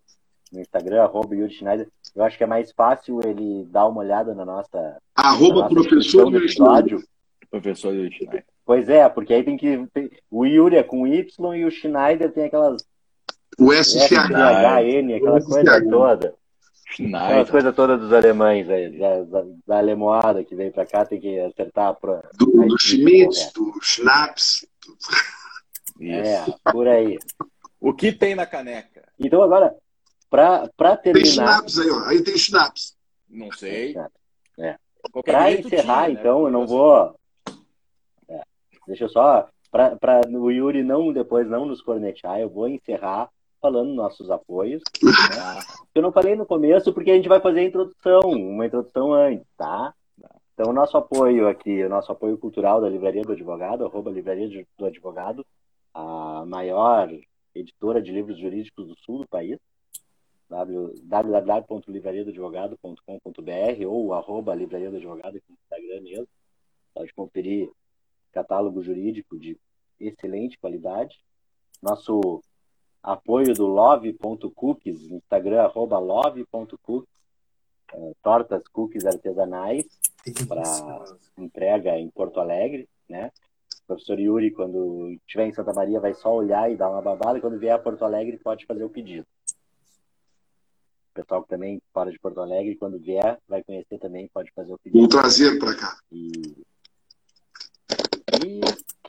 S6: no Instagram, arroba Yuri Schneider. Eu acho que é mais fácil ele dar uma olhada na nossa.
S5: Arroba
S6: na nossa
S5: professor Yuri Schneider.
S7: Professor Yuri Schneider.
S6: Pois é, porque aí tem que. Tem, o Yuri é com Y e o Schneider tem aquelas.
S5: O SCHN,
S6: aquela coisa toda.
S7: Schneider.
S6: Aquelas coisas todas dos alemães aí, da, da, da alemoada que vem pra cá, tem que acertar pra.
S5: Do, do Schmitz, do Schnaps.
S6: É, por aí.
S7: O que tem na caneca?
S6: Então agora, para terminar.
S5: Tem Schnaps aí, ó. Aí tem Schnaps.
S7: Não sei.
S6: É. Para encerrar, tinha, então, né? eu não vou. É. Deixa eu só. Para o Yuri não depois não nos cornetear, eu vou encerrar falando nossos apoios. Né? Eu não falei no começo porque a gente vai fazer a introdução, uma introdução antes, tá? Então, o nosso apoio aqui, o nosso apoio cultural da Livraria do Advogado, arroba Livraria do Advogado, a maior editora de livros jurídicos do sul do país, www.livrariadoadvogado.com.br ou arroba livraria do advogado aqui no Instagram mesmo. Pode conferir catálogo jurídico de excelente qualidade. Nosso apoio do love.cookies, Instagram arroba love.cookies, é, tortas cookies artesanais para entrega em Porto Alegre, né? O professor Yuri, quando estiver em Santa Maria, vai só olhar e dar uma babada. E quando vier a Porto Alegre, pode fazer o pedido pessoal que também fora de Porto Alegre, quando vier, vai conhecer também, pode fazer o pedido.
S5: Vou trazer para cá.
S6: E... e